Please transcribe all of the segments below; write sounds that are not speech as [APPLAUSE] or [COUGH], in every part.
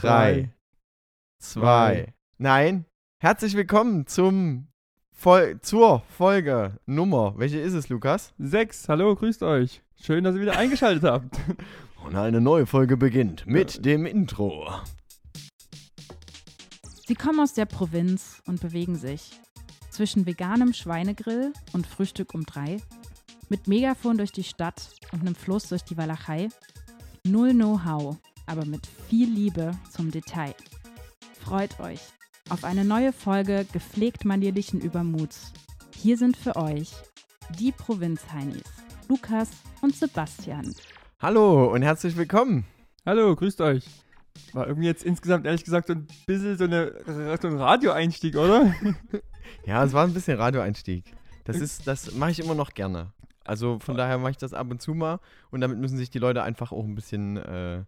drei, zwei. Nein. Herzlich willkommen zum Vol zur Folge Nummer. Welche ist es, Lukas? Sechs, hallo, grüßt euch. Schön, dass ihr wieder eingeschaltet habt. [LAUGHS] Und eine neue Folge beginnt mit dem Intro. Sie kommen aus der Provinz und bewegen sich zwischen veganem Schweinegrill und Frühstück um drei, mit Megafon durch die Stadt und einem Fluss durch die Walachei. Null Know-how, aber mit viel Liebe zum Detail. Freut euch auf eine neue Folge gepflegt manierlichen Übermuts. Hier sind für euch die Provinzheinis, Lukas und Sebastian. Hallo und herzlich willkommen. Hallo, grüßt euch. War irgendwie jetzt insgesamt ehrlich gesagt so ein bisschen so, eine, so ein Radioeinstieg, oder? [LAUGHS] Ja, es war ein bisschen Radioeinstieg. Das ist, das mache ich immer noch gerne. Also von daher mache ich das ab und zu mal und damit müssen sich die Leute einfach auch ein bisschen, äh,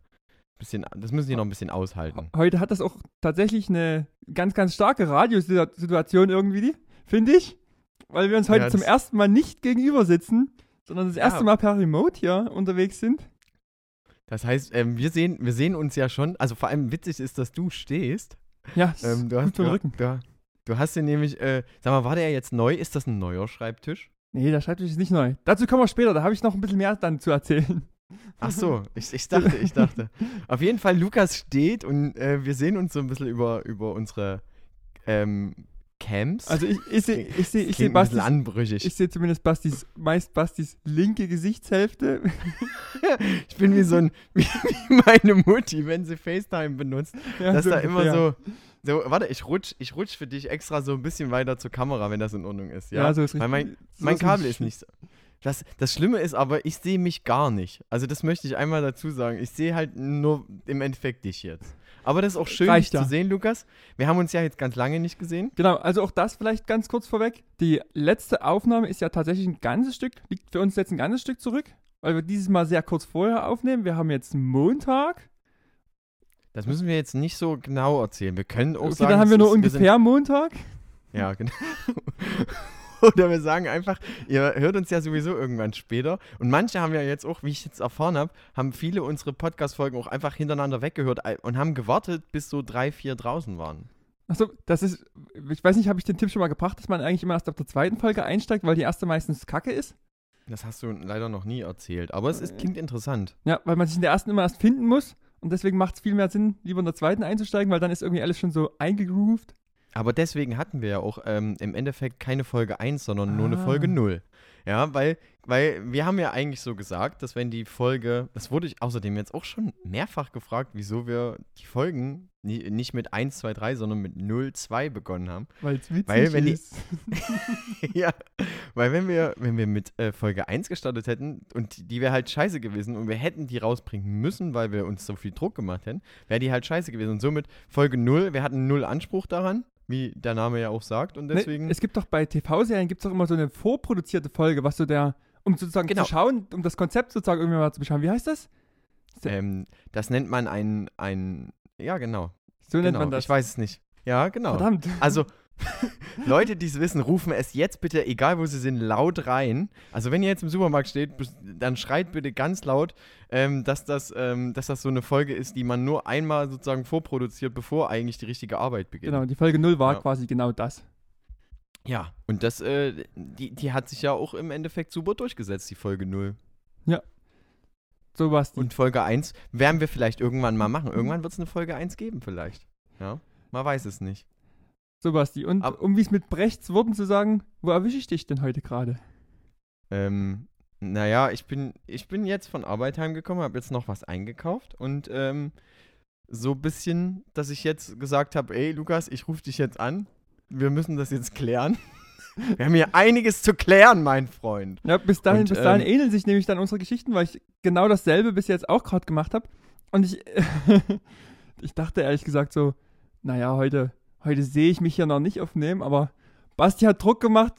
bisschen, das müssen die noch ein bisschen aushalten. Heute hat das auch tatsächlich eine ganz, ganz starke Radiosituation irgendwie, finde ich. Weil wir uns heute Ja, zum ersten Mal nicht gegenüber sitzen, sondern das Ja. erste Mal per Remote hier unterwegs sind. Das heißt, ähm, wir, sehen, wir sehen uns ja schon, also vor allem witzig ist, dass du stehst. Ja, Ähm, du, hast, du, Rücken. du, du hast den nämlich, äh, sag mal, war der jetzt neu? Ist das ein neuer Schreibtisch? Nee, der Schreibtisch ist nicht neu. Dazu kommen wir später, da habe ich noch ein bisschen mehr dann zu erzählen. Ach so, ich, ich dachte, ich dachte. Auf jeden Fall, Lukas steht und äh, wir sehen uns so ein bisschen über, über unsere ähm, Camps. Also ich, ich sehe ich seh, ich seh Bastis, anbrüchig. ich seh zumindest Bastis, meist Bastis linke Gesichtshälfte. [LAUGHS] Ich bin wie so ein, [LAUGHS] wie, wie meine Mutti, wenn sie FaceTime benutzt, Ja, dass so da immer ungefähr. so, so, warte, ich rutsch, ich rutsch für dich extra so ein bisschen weiter zur Kamera, wenn das in Ordnung ist, ja? Ja, so ist Weil richtig. mein, so mein ein Kabel ist nicht so. Das, das Schlimme ist aber, ich sehe mich gar nicht. Also das möchte ich einmal dazu sagen. Ich sehe halt nur im Endeffekt dich jetzt. Aber das ist auch schön, dich zu sehen, Lukas. Wir haben uns ja jetzt ganz lange nicht gesehen. Genau, also auch das vielleicht ganz kurz vorweg. Die letzte Aufnahme ist ja tatsächlich ein ganzes Stück, liegt für uns jetzt ein ganzes Stück zurück, weil wir dieses Mal sehr kurz vorher aufnehmen. Wir haben jetzt Montag. Das müssen wir jetzt nicht so genau erzählen. Wir können auch Okay, sagen, dann haben wir nur ungefähr Montag. Ja, genau. [LAUGHS] [LAUGHS] Oder wir sagen einfach, ihr hört uns ja sowieso irgendwann später. Und manche haben ja jetzt auch, wie ich jetzt erfahren habe, haben viele unsere Podcast-Folgen auch einfach hintereinander weggehört äh, und haben gewartet, bis so drei, vier draußen waren. Achso, das ist, ich weiß nicht, habe ich den Tipp schon mal gebracht, dass man eigentlich immer erst ab der zweiten Folge einsteigt, weil die erste meistens kacke ist? Das hast du leider noch nie erzählt. Aber es ist, klingt interessant. Ja, weil man sich in der ersten immer erst finden muss und deswegen macht es viel mehr Sinn, lieber in der zweiten einzusteigen, weil dann ist irgendwie alles schon so eingegroovt. Aber deswegen hatten wir ja auch ähm, im Endeffekt keine Folge 1, sondern nur eine Ah. Folge 0. Ja, weil, weil wir haben ja eigentlich so gesagt, dass wenn die Folge, das wurde ich außerdem jetzt auch schon mehrfach gefragt, wieso wir die Folgen nie, nicht mit 1, 2, 3, sondern mit 0, 2 begonnen haben. Weil es witzig Weil, wenn die- ist. [LAUGHS] ja, weil wenn wir, wenn wir mit äh, Folge 1 gestartet hätten und die, die wäre halt scheiße gewesen und wir hätten die rausbringen müssen, weil wir uns so viel Druck gemacht hätten, wäre die halt scheiße gewesen. Und somit Folge 0, wir hatten null Anspruch daran, wie der Name ja auch sagt. Und deswegen. Ne, es gibt doch bei TV-Serien gibt es doch immer so eine vorproduzierte Folge, was so der, um sozusagen Genau. zu schauen, um das Konzept sozusagen irgendwie mal zu beschauen. Wie heißt das? ähm, das nennt man ein, ein. Ja, genau. So nennt genau. man das. Ich weiß es nicht. Ja, genau. Verdammt. Also, [LAUGHS] Leute, die es wissen, rufen es jetzt bitte, egal wo sie sind, laut rein. Also, wenn ihr jetzt im Supermarkt steht, dann schreit bitte ganz laut, ähm, dass, das, ähm, dass das so eine Folge ist, die man nur einmal sozusagen vorproduziert, bevor eigentlich die richtige Arbeit beginnt. Genau, die Folge 0 war Ja. quasi genau das. Ja, und das, äh, die, die hat sich ja auch im Endeffekt super durchgesetzt, die Folge 0. So was. Und Folge 1 werden wir vielleicht irgendwann mal machen. Irgendwann wird es eine Folge 1 geben, vielleicht. Ja, man weiß es nicht. So Basti. Und Ab- um wie es mit Brechts Worten zu sagen, wo erwische ich dich denn heute gerade? Ähm, naja, ich bin, ich bin jetzt von Arbeit heimgekommen, habe jetzt noch was eingekauft und ähm, so ein bisschen, dass ich jetzt gesagt habe, ey Lukas, ich rufe dich jetzt an. Wir müssen das jetzt klären. [LAUGHS] Wir haben hier einiges zu klären, mein Freund. Ja, bis dahin, Und, bis dahin ähm, ähneln sich nämlich dann unsere Geschichten, weil ich genau dasselbe bis jetzt auch gerade gemacht habe. Und ich, [LAUGHS] ich dachte ehrlich gesagt so, naja, heute, heute sehe ich mich hier noch nicht aufnehmen, aber Basti hat Druck gemacht,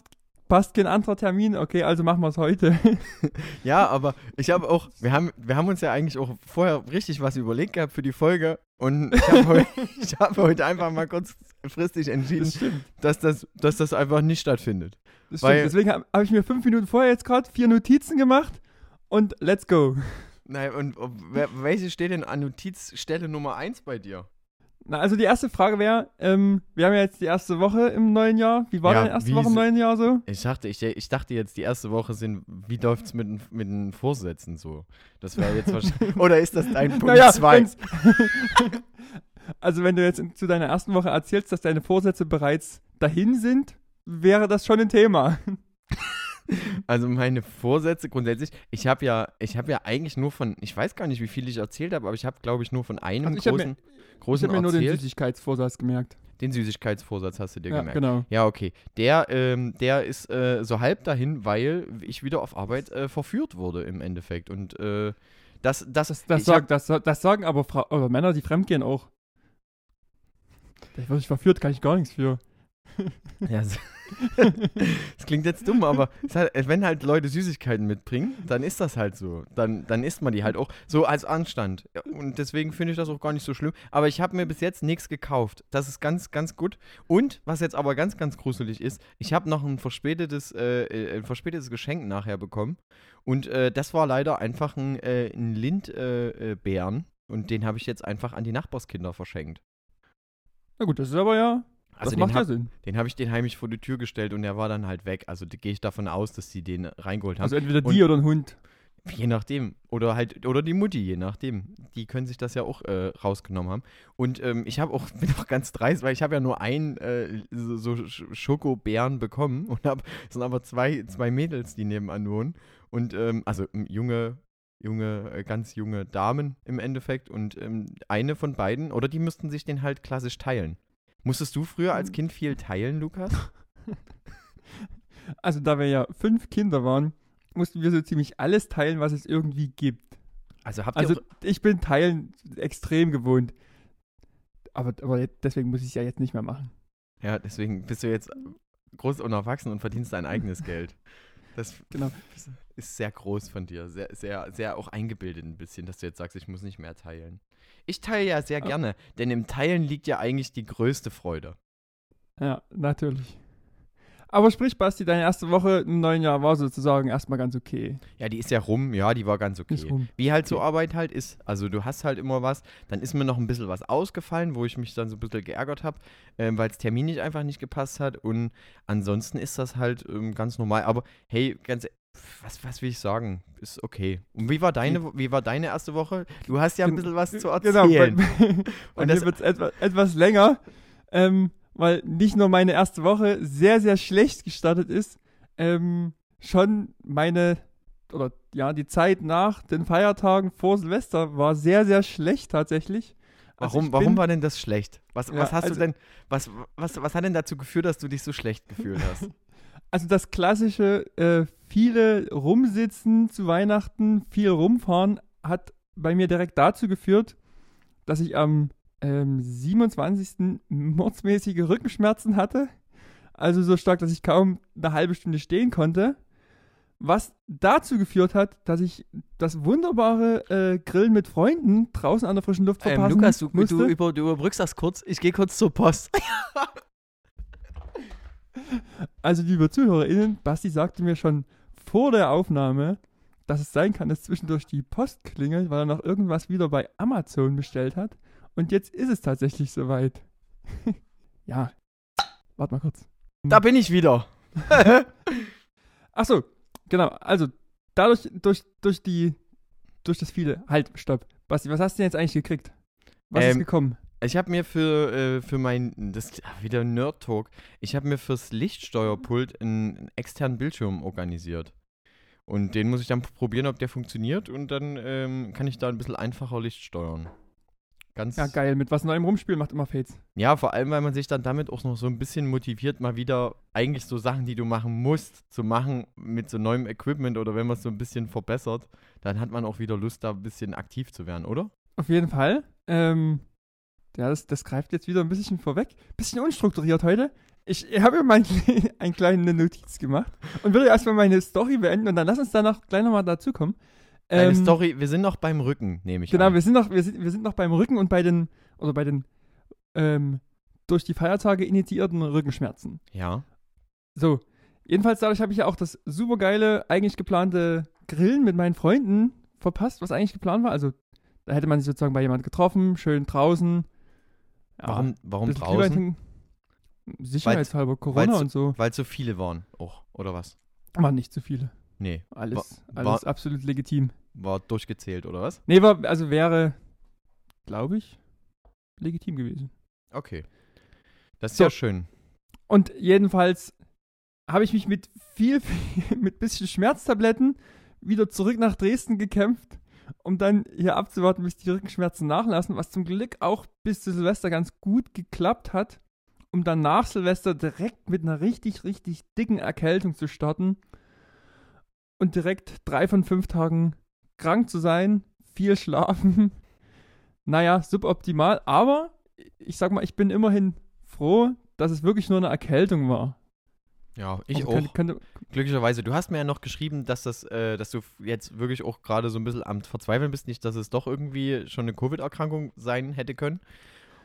passt kein anderer Termin, okay, also machen wir es heute. [LAUGHS] Ja, aber ich habe auch, wir haben, wir haben uns ja eigentlich auch vorher richtig was überlegt gehabt für die Folge und ich habe heu, [LAUGHS] ich hab heute einfach mal kurzfristig entschieden, Das dass das, dass das einfach nicht stattfindet. Das Weil-. Deswegen habe hab ich mir fünf Minuten vorher jetzt gerade vier Notizen gemacht und let's go. Nein, und welche steht denn an Notizstelle Nummer 1 bei dir? Na, also die erste Frage wäre, ähm, wir haben ja jetzt die erste Woche im neuen Jahr. Wie war Ja, deine erste Woche im neuen Jahr so? Ich dachte, ich, ich dachte jetzt, die erste Woche sind, wie läuft es mit, den- mit den Vorsätzen so? Das wäre jetzt wahrscheinlich. [LAUGHS] Oder ist das dein Punkt Naja, 2? wenn's- [LAUGHS] also wenn du jetzt zu deiner ersten Woche erzählst, dass deine Vorsätze bereits dahin sind, wäre das schon ein Thema. [LAUGHS] Also meine Vorsätze grundsätzlich, ich habe ja, ich habe ja eigentlich nur von, ich weiß gar nicht, wie viel ich erzählt habe, aber ich habe, glaube ich, nur von einem Also ich hab mir- großen, Ich großen habe mir nur den. Süßigkeitsvorsatz gemerkt. den Süßigkeitsvorsatz hast du dir Ja, gemerkt. genau. Ja, okay. Der, ähm, der ist äh, so halb dahin, weil ich wieder auf Arbeit äh, verführt wurde im Endeffekt. Und äh, das, das, Das, das, ich sagt, das, das sagen aber Frau, oder Männer, die fremdgehen auch. Da wurde ich verführt, kann ich gar nichts für. hab, [LAUGHS] ja, so- das klingt jetzt dumm, aber halt, wenn halt Leute Süßigkeiten mitbringen, dann ist das halt so. Dann, dann isst man die halt auch so als Anstand. Und deswegen finde ich das auch gar nicht so schlimm. Aber ich habe mir bis jetzt nichts gekauft. Das ist ganz, ganz gut. Und was jetzt aber ganz, ganz gruselig ist, ich habe noch ein verspätetes, äh, äh, ein verspätetes Geschenk nachher bekommen. Und äh, das war leider einfach ein, äh, ein Lindbeeren. Beeren. und den habe ich jetzt einfach an die Nachbarskinder verschenkt. Na gut, das ist aber ja, Also das den macht ja Sinn. den habe ich den heimlich vor die Tür gestellt und der war dann halt weg. Also gehe ich davon aus, dass die den reingeholt haben. Also entweder Und- die oder ein Hund. Je nachdem. Oder halt, oder die Mutti, je nachdem. Die können sich das ja auch äh, rausgenommen haben. Und ähm, ich habe auch, [LAUGHS] bin auch ganz dreist, weil ich habe ja nur einen äh, so, so Sch- Schokobeeren bekommen und habe, es sind aber zwei, zwei Mädels, die nebenan wohnen. Und ähm, also junge, junge, äh, ganz junge Damen im Endeffekt. Und ähm, eine von beiden, oder die müssten sich den halt klassisch teilen. Musstest du früher als Kind viel teilen, Lukas? [LAUGHS] Also da wir ja fünf Kinder waren, mussten wir so ziemlich alles teilen, was es irgendwie gibt. Also habt ihr Also ich bin Teilen extrem gewohnt. Aber, aber deswegen muss ich es ja jetzt nicht mehr machen. Ja, deswegen bist du jetzt groß und erwachsen und verdienst dein eigenes Geld. Das [LAUGHS] Genau. ist sehr groß von dir. Sehr, sehr, sehr auch eingebildet ein bisschen, dass du jetzt sagst, ich muss nicht mehr teilen. Ich teile ja sehr gerne, denn im Teilen liegt ja eigentlich die größte Freude. Ja, natürlich. Aber sprich, Basti, deine erste Woche im neuen Jahr war sozusagen erstmal ganz okay. Ja, die ist ja rum, ja, die war ganz okay. Wie halt so Okay. Arbeit halt ist. Also du hast halt immer was, dann ist mir noch ein bisschen was ausgefallen, wo ich mich dann so ein bisschen geärgert habe, ähm, weil es terminlich einfach nicht gepasst hat. Und ansonsten ist das halt ähm, ganz normal. Aber hey, ganz e- was, was will ich sagen? Ist okay. Und wie war deine, Wo- wie war deine erste Woche? Du hast ja ein bisschen was zu Genau, bei, erzählen. [LAUGHS] bei Und mir das- wird es etwa, etwas länger, ähm, weil nicht nur meine erste Woche sehr, sehr schlecht gestartet ist, ähm, schon meine, oder ja, die Zeit nach den Feiertagen vor Silvester war sehr, sehr schlecht tatsächlich. Also Warum, ich warum bin- war denn das schlecht? Was, Ja, was hast also- du denn, was, was, was hat denn dazu geführt, dass du dich so schlecht gefühlt hast? [LAUGHS] Also das klassische, äh, viele rumsitzen zu Weihnachten, viel rumfahren, hat bei mir direkt dazu geführt, dass ich am ähm, 27. mordsmäßige Rückenschmerzen hatte. Also so stark, dass ich kaum eine halbe Stunde stehen konnte. Was dazu geführt hat, dass ich das wunderbare äh, Grillen mit Freunden draußen an der frischen Luft Ähm, verpassen Lukas, du, musste. du, über, du überbrückst das kurz. Ich gehe kurz zur Post. [LAUGHS] Also, liebe ZuhörerInnen, Basti sagte mir schon vor der Aufnahme, dass es sein kann, dass zwischendurch die Post klingelt, weil er noch irgendwas wieder bei Amazon bestellt hat. Und jetzt ist es tatsächlich soweit. [LAUGHS] ja. Warte mal kurz. Da bin ich wieder. [LAUGHS] Achso, genau. Also, dadurch, durch, durch die, durch das viele. Halt, stopp. Basti, was hast du denn jetzt eigentlich gekriegt? Was ist Ähm, gekommen? Ich habe mir für, äh, für mein, das ist wieder Nerd-Talk, ich habe mir fürs Lichtsteuerpult einen, einen externen Bildschirm organisiert. Und den muss ich dann probieren, ob der funktioniert und dann ähm, kann ich da ein bisschen einfacher Licht steuern. Ganz, Ja, geil. Mit was Neuem rumspielen macht immer Fates. Ja, vor allem, weil man sich dann damit auch noch so ein bisschen motiviert, mal wieder eigentlich so Sachen, die du machen musst, zu machen mit so neuem Equipment oder wenn man es so ein bisschen verbessert, dann hat man auch wieder Lust, da ein bisschen aktiv zu werden, oder? Auf jeden Fall. Ähm, ja, das, das greift jetzt wieder ein bisschen vorweg. Bisschen unstrukturiert heute. Ich habe mir [LAUGHS] mal eine kleine Notiz gemacht und würde erstmal meine Story beenden und dann lass uns danach gleich nochmal dazukommen. Deine Ähm, Story, wir sind noch beim Rücken, nehme ich Genau, an. wir sind, noch, wir, sind, wir sind noch beim Rücken und bei den, oder bei den ähm, durch die Feiertage initiierten Rückenschmerzen. Ja. So, jedenfalls dadurch habe ich ja auch das supergeile, eigentlich geplante Grillen mit meinen Freunden verpasst, was eigentlich geplant war. Also, da hätte man sich sozusagen bei jemand getroffen, schön draußen, Ja, warum warum draußen? Sicherheitshalber, Corona weil's- und so. Weil so viele waren auch, oder was? Waren nicht zu viele. Nee, Alles, Wa- alles absolut legitim. war durchgezählt, oder was? Nee, war, also wäre, glaube ich, legitim gewesen. Okay. Das ist So. ja schön. Und jedenfalls habe ich mich mit viel, viel, [LAUGHS] mit bisschen Schmerztabletten wieder zurück nach Dresden gekämpft, um dann hier abzuwarten, bis die Rückenschmerzen nachlassen, was zum Glück auch bis zu Silvester ganz gut geklappt hat, um dann nach Silvester direkt mit einer richtig, richtig dicken Erkältung zu starten und direkt drei von fünf Tagen krank zu sein, viel schlafen. [LAUGHS] Naja, suboptimal, aber ich sag mal, ich bin immerhin froh, dass es wirklich nur eine Erkältung war. Ja, ich Also auch. könnte- könnte, Glücklicherweise. Du hast mir ja noch geschrieben, dass das, äh, dass du jetzt wirklich auch gerade so ein bisschen am Verzweifeln bist, nicht, dass es doch irgendwie schon eine Covid-Erkrankung sein hätte können.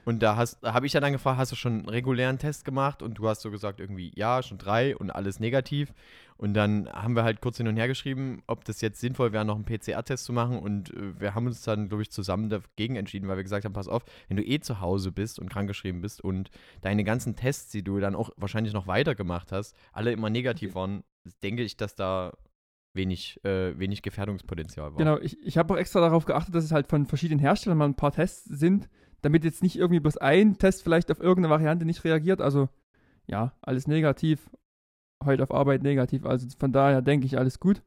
Und da habe ich ja dann gefragt, hast du schon einen regulären Test gemacht? Und du hast so gesagt, irgendwie, ja, schon drei und alles negativ. Und dann haben wir halt kurz hin und her geschrieben, ob das jetzt sinnvoll wäre, noch einen PCR-Test zu machen. Und äh, wir haben uns dann, glaube ich, zusammen dagegen entschieden, weil wir gesagt haben, pass auf, wenn du eh zu Hause bist und krankgeschrieben bist und deine ganzen Tests, die du dann auch wahrscheinlich noch weitergemacht hast, alle immer negativ waren, denke ich, dass da wenig, äh, wenig Gefährdungspotenzial war. genau, ich, ich habe auch extra darauf geachtet, dass es halt von verschiedenen Herstellern mal ein paar Tests sind, damit jetzt nicht irgendwie bloß ein Test vielleicht auf irgendeine Variante nicht reagiert. Also, ja, alles negativ. Heute auf Arbeit negativ. Also von daher denke ich, alles gut.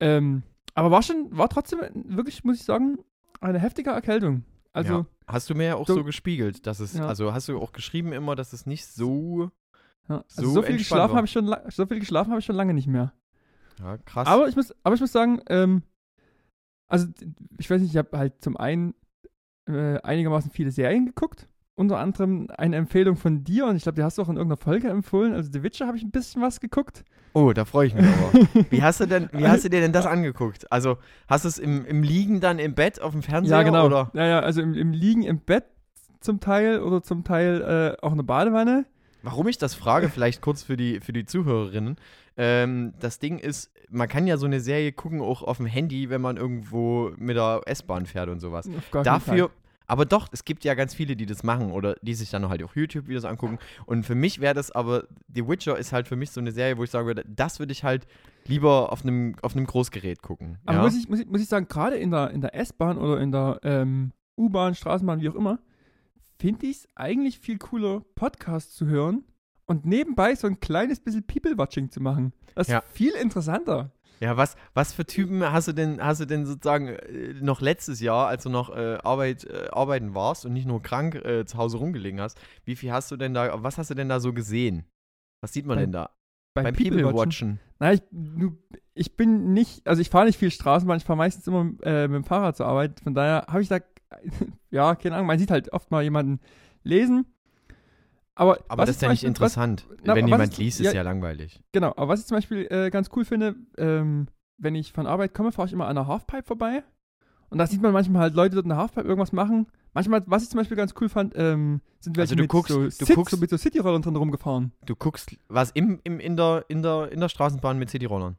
Ähm, aber war schon, war trotzdem wirklich, muss ich sagen, eine heftige Erkältung. Also, ja. Hast du mir ja auch so, so- gespiegelt, dass es, Ja. also hast du auch geschrieben immer, dass es nicht so, ja, also so so, viel geschlafen habe ich schon, so viel geschlafen habe ich schon lange nicht mehr. ja, krass. Aber ich muss, aber ich muss sagen, ähm, also ich weiß nicht, ich habe halt zum einen äh, einigermaßen viele Serien geguckt. Unter anderem eine Empfehlung von dir und ich glaube, die hast du auch in irgendeiner Folge empfohlen. Also The Witcher habe ich ein bisschen was geguckt. oh, da freue ich mich aber. [LAUGHS] Wie hast du denn, wie hast du dir denn das angeguckt? Also, hast du es im, im Liegen dann im Bett auf dem Fernseher ja, genau. oder? Ja, ja, also im, im Liegen im Bett zum Teil oder zum Teil äh, auch eine Badewanne. Warum ich das frage, vielleicht kurz für die, für die Zuhörerinnen. Ähm, das Ding ist, man kann ja so eine Serie gucken, auch auf dem Handy, wenn man irgendwo mit der S-Bahn fährt und sowas. Auf gar. Dafür, aber doch, es gibt ja ganz viele, die das machen oder die sich dann halt auch YouTube-Videos angucken. Und für mich wäre das aber, The Witcher ist halt für mich so eine Serie, wo ich sagen würde, das würde ich halt lieber auf einem auf einem Großgerät gucken. Aber ja? muss, ich, muss, ich, muss ich sagen, gerade in der, in der S-Bahn oder in der ähm, U-Bahn, Straßenbahn, wie auch immer, finde ich es eigentlich viel cooler, Podcasts zu hören und nebenbei so ein kleines bisschen People-Watching zu machen. Das ist Ja. viel interessanter. Ja, was, was für Typen hast du denn, hast du denn sozusagen äh, noch letztes Jahr, als du noch äh, Arbeit, äh, arbeiten warst und nicht nur krank äh, zu Hause rumgelegen hast, wie viel hast du denn da, was hast du denn da so gesehen? Was sieht man Beim denn da? Beim, Beim People-Watchen. Na, ich, ich bin nicht, also ich fahre nicht viel Straßenbahn, ich fahre meistens immer äh, mit dem Fahrrad zur Arbeit. Von daher habe ich da, [LAUGHS] ja, keine Ahnung, man sieht halt oft mal jemanden lesen. Aber, Aber was das ist ja nicht Beispiel- interessant. na, Wenn was jemand ist- liest, ja- ist ja langweilig. Genau, aber was ich zum Beispiel äh, ganz cool finde, ähm, wenn ich von Arbeit komme, fahre ich immer an einer Halfpipe vorbei. Und da sieht man manchmal halt Leute dort in der Halfpipe irgendwas machen. Manchmal, was ich zum Beispiel ganz cool fand, ähm, sind welche Also du mit, guckst- so, du Sit- guckst- so mit so Cityrollern drin rumgefahren. Du guckst, was im, im, in, der, in, der, in der Straßenbahn mit Cityrollern.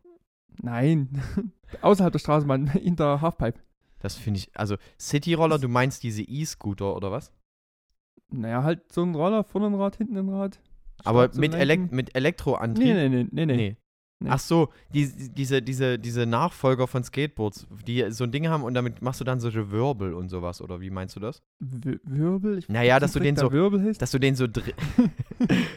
Nein, [LAUGHS] außerhalb der Straßenbahn, [LAUGHS] in der Halfpipe. Das finde ich, also Cityroller, du meinst diese E-Scooter oder was? Naja, halt so ein Roller, vorne ein Rad, hinten ein Rad. Aber mit. Elek mit Elektroantrieb? Nee, nee, nee, nee, nee. Nee. Ach so, die, diese, diese, diese Nachfolger von Skateboards, die so ein Ding haben und damit machst du dann solche Wirbel und sowas, oder wie meinst du das? W Wirbel? Ich Naja, dass du den so- Wirbel. Dass [LAUGHS] du den so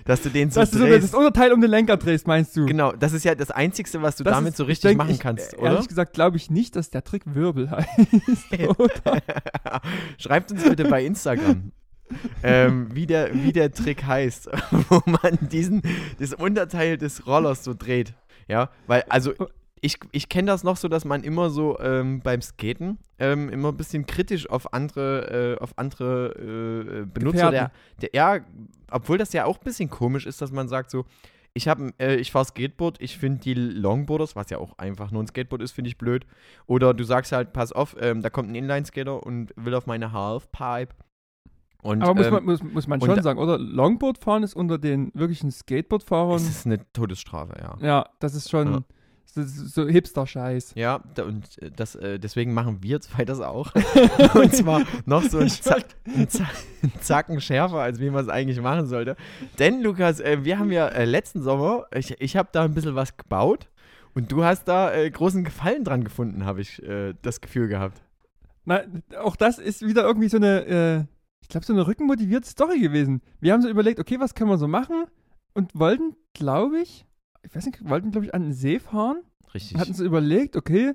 dass du den so Dass du so drehst. das Unterteil um den Lenker drehst, meinst du? genau, das ist ja das Einzige, was du Das damit ist- so ich richtig denk, machen ich, kannst, äh, oder? Ehrlich gesagt glaube ich nicht, dass der Trick Wirbel [LAUGHS] heißt. [LAUGHS] oder? Schreibt uns bitte bei Instagram, ähm, wie, der, wie der Trick heißt, wo man diesen, das Unterteil des Rollers so dreht. Ja, weil, also, ich, ich kenne das noch so, dass man immer so ähm, beim Skaten ähm, immer ein bisschen kritisch auf andere, äh, auf andere äh, Benutzer der, der, ja, obwohl das ja auch ein bisschen komisch ist, dass man sagt so, ich habe, äh, ich fahre Skateboard, ich finde die Longboarders, was ja auch einfach nur ein Skateboard ist, finde ich blöd. Oder du sagst halt, pass auf, ähm, da kommt ein Inline-Skater und will auf meine Halfpipe. Und, Aber muss ähm, man, muss, muss man schon sagen, oder? Longboard fahren ist unter den wirklichen Skateboardfahrern. es ist eine Todesstrafe, ja. Ja, das ist schon Ja. So, so Hipster-Scheiß. Ja, da, und äh, das, äh, deswegen machen wir zwei das auch. [LAUGHS] und zwar noch so ein, Ich Za ein, Za ein Zacken schärfer, als wie man es eigentlich machen sollte. Denn, Lukas, äh, wir haben ja äh, letzten Sommer, ich, ich habe da ein bisschen was gebaut und du hast da äh, großen Gefallen dran gefunden, habe ich äh, das Gefühl gehabt. Na, auch das ist wieder irgendwie so eine, glaube, so eine rückenmotivierte Story gewesen. Wir haben so überlegt, okay, was können wir so machen? Und wollten, glaube ich, ich weiß nicht, wollten, glaube ich, an den See fahren. Richtig. Hatten so überlegt, okay,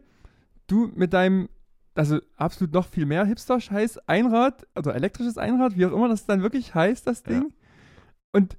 du mit deinem, also absolut noch viel mehr Hipster-Scheiß, Einrad, also elektrisches Einrad, wie auch immer das dann wirklich heißt, das Ja. Ding. Und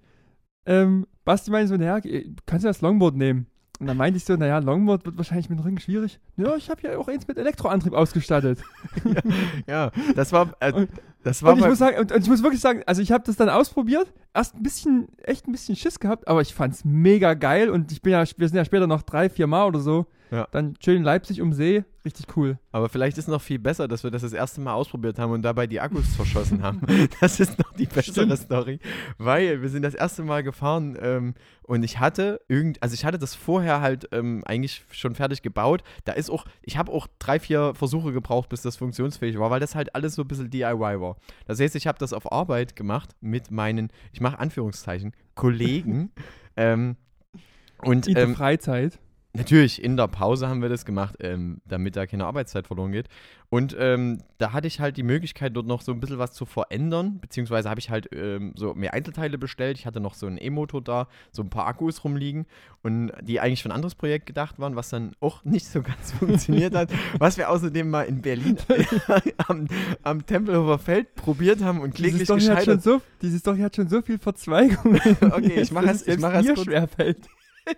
ähm, Basti meinte so, naja, du kannst ja das Longboard nehmen. Und dann meinte ich so, naja, Longboard wird wahrscheinlich mit dem Rücken schwierig. Ja, ich habe ja auch eins mit Elektroantrieb ausgestattet. [LAUGHS] ja, das war, äh, das war Und ich muss sagen, und, und ich muss wirklich sagen, also ich habe das dann ausprobiert, erst ein bisschen, echt ein bisschen Schiss gehabt, aber ich fand's mega geil und ich bin ja, wir sind ja später noch drei, vier Mal oder so. Ja. Dann schön in Leipzig um See, richtig cool. aber vielleicht ist noch viel besser, dass wir das das erste Mal ausprobiert haben und dabei die Akkus verschossen haben. [LAUGHS] Das ist noch die bessere Stimmt. Story, weil wir sind das erste Mal gefahren ähm, und ich hatte irgend, also ich hatte das vorher halt ähm, eigentlich schon fertig gebaut. Da ist auch, ich habe auch drei, vier Versuche gebraucht, bis das funktionsfähig war, weil das halt alles so ein bisschen DIY war. Das heißt, ich habe das auf Arbeit gemacht mit meinen, ich mache Anführungszeichen, Kollegen. [LAUGHS] ähm, und In der ähm, Freizeit. Natürlich, in der Pause haben wir das gemacht, ähm, damit da keine Arbeitszeit verloren geht. Und ähm, da hatte ich halt die Möglichkeit, dort noch so ein bisschen was zu verändern, beziehungsweise habe ich halt ähm, so mehr Einzelteile bestellt. Ich hatte noch so einen E-Motor da, so ein paar Akkus rumliegen und die eigentlich für ein anderes Projekt gedacht waren, was dann auch [LAUGHS] nicht so ganz funktioniert hat. Was wir außerdem mal in Berlin [LAUGHS] am, am Tempelhofer Feld probiert haben und kläglich Story, hat schon gescheitert. so, diese Story hat schon so viel Verzweigungen. [LAUGHS] Okay, ich mach dass es- ich selbst mach es kurz. schwerfällt.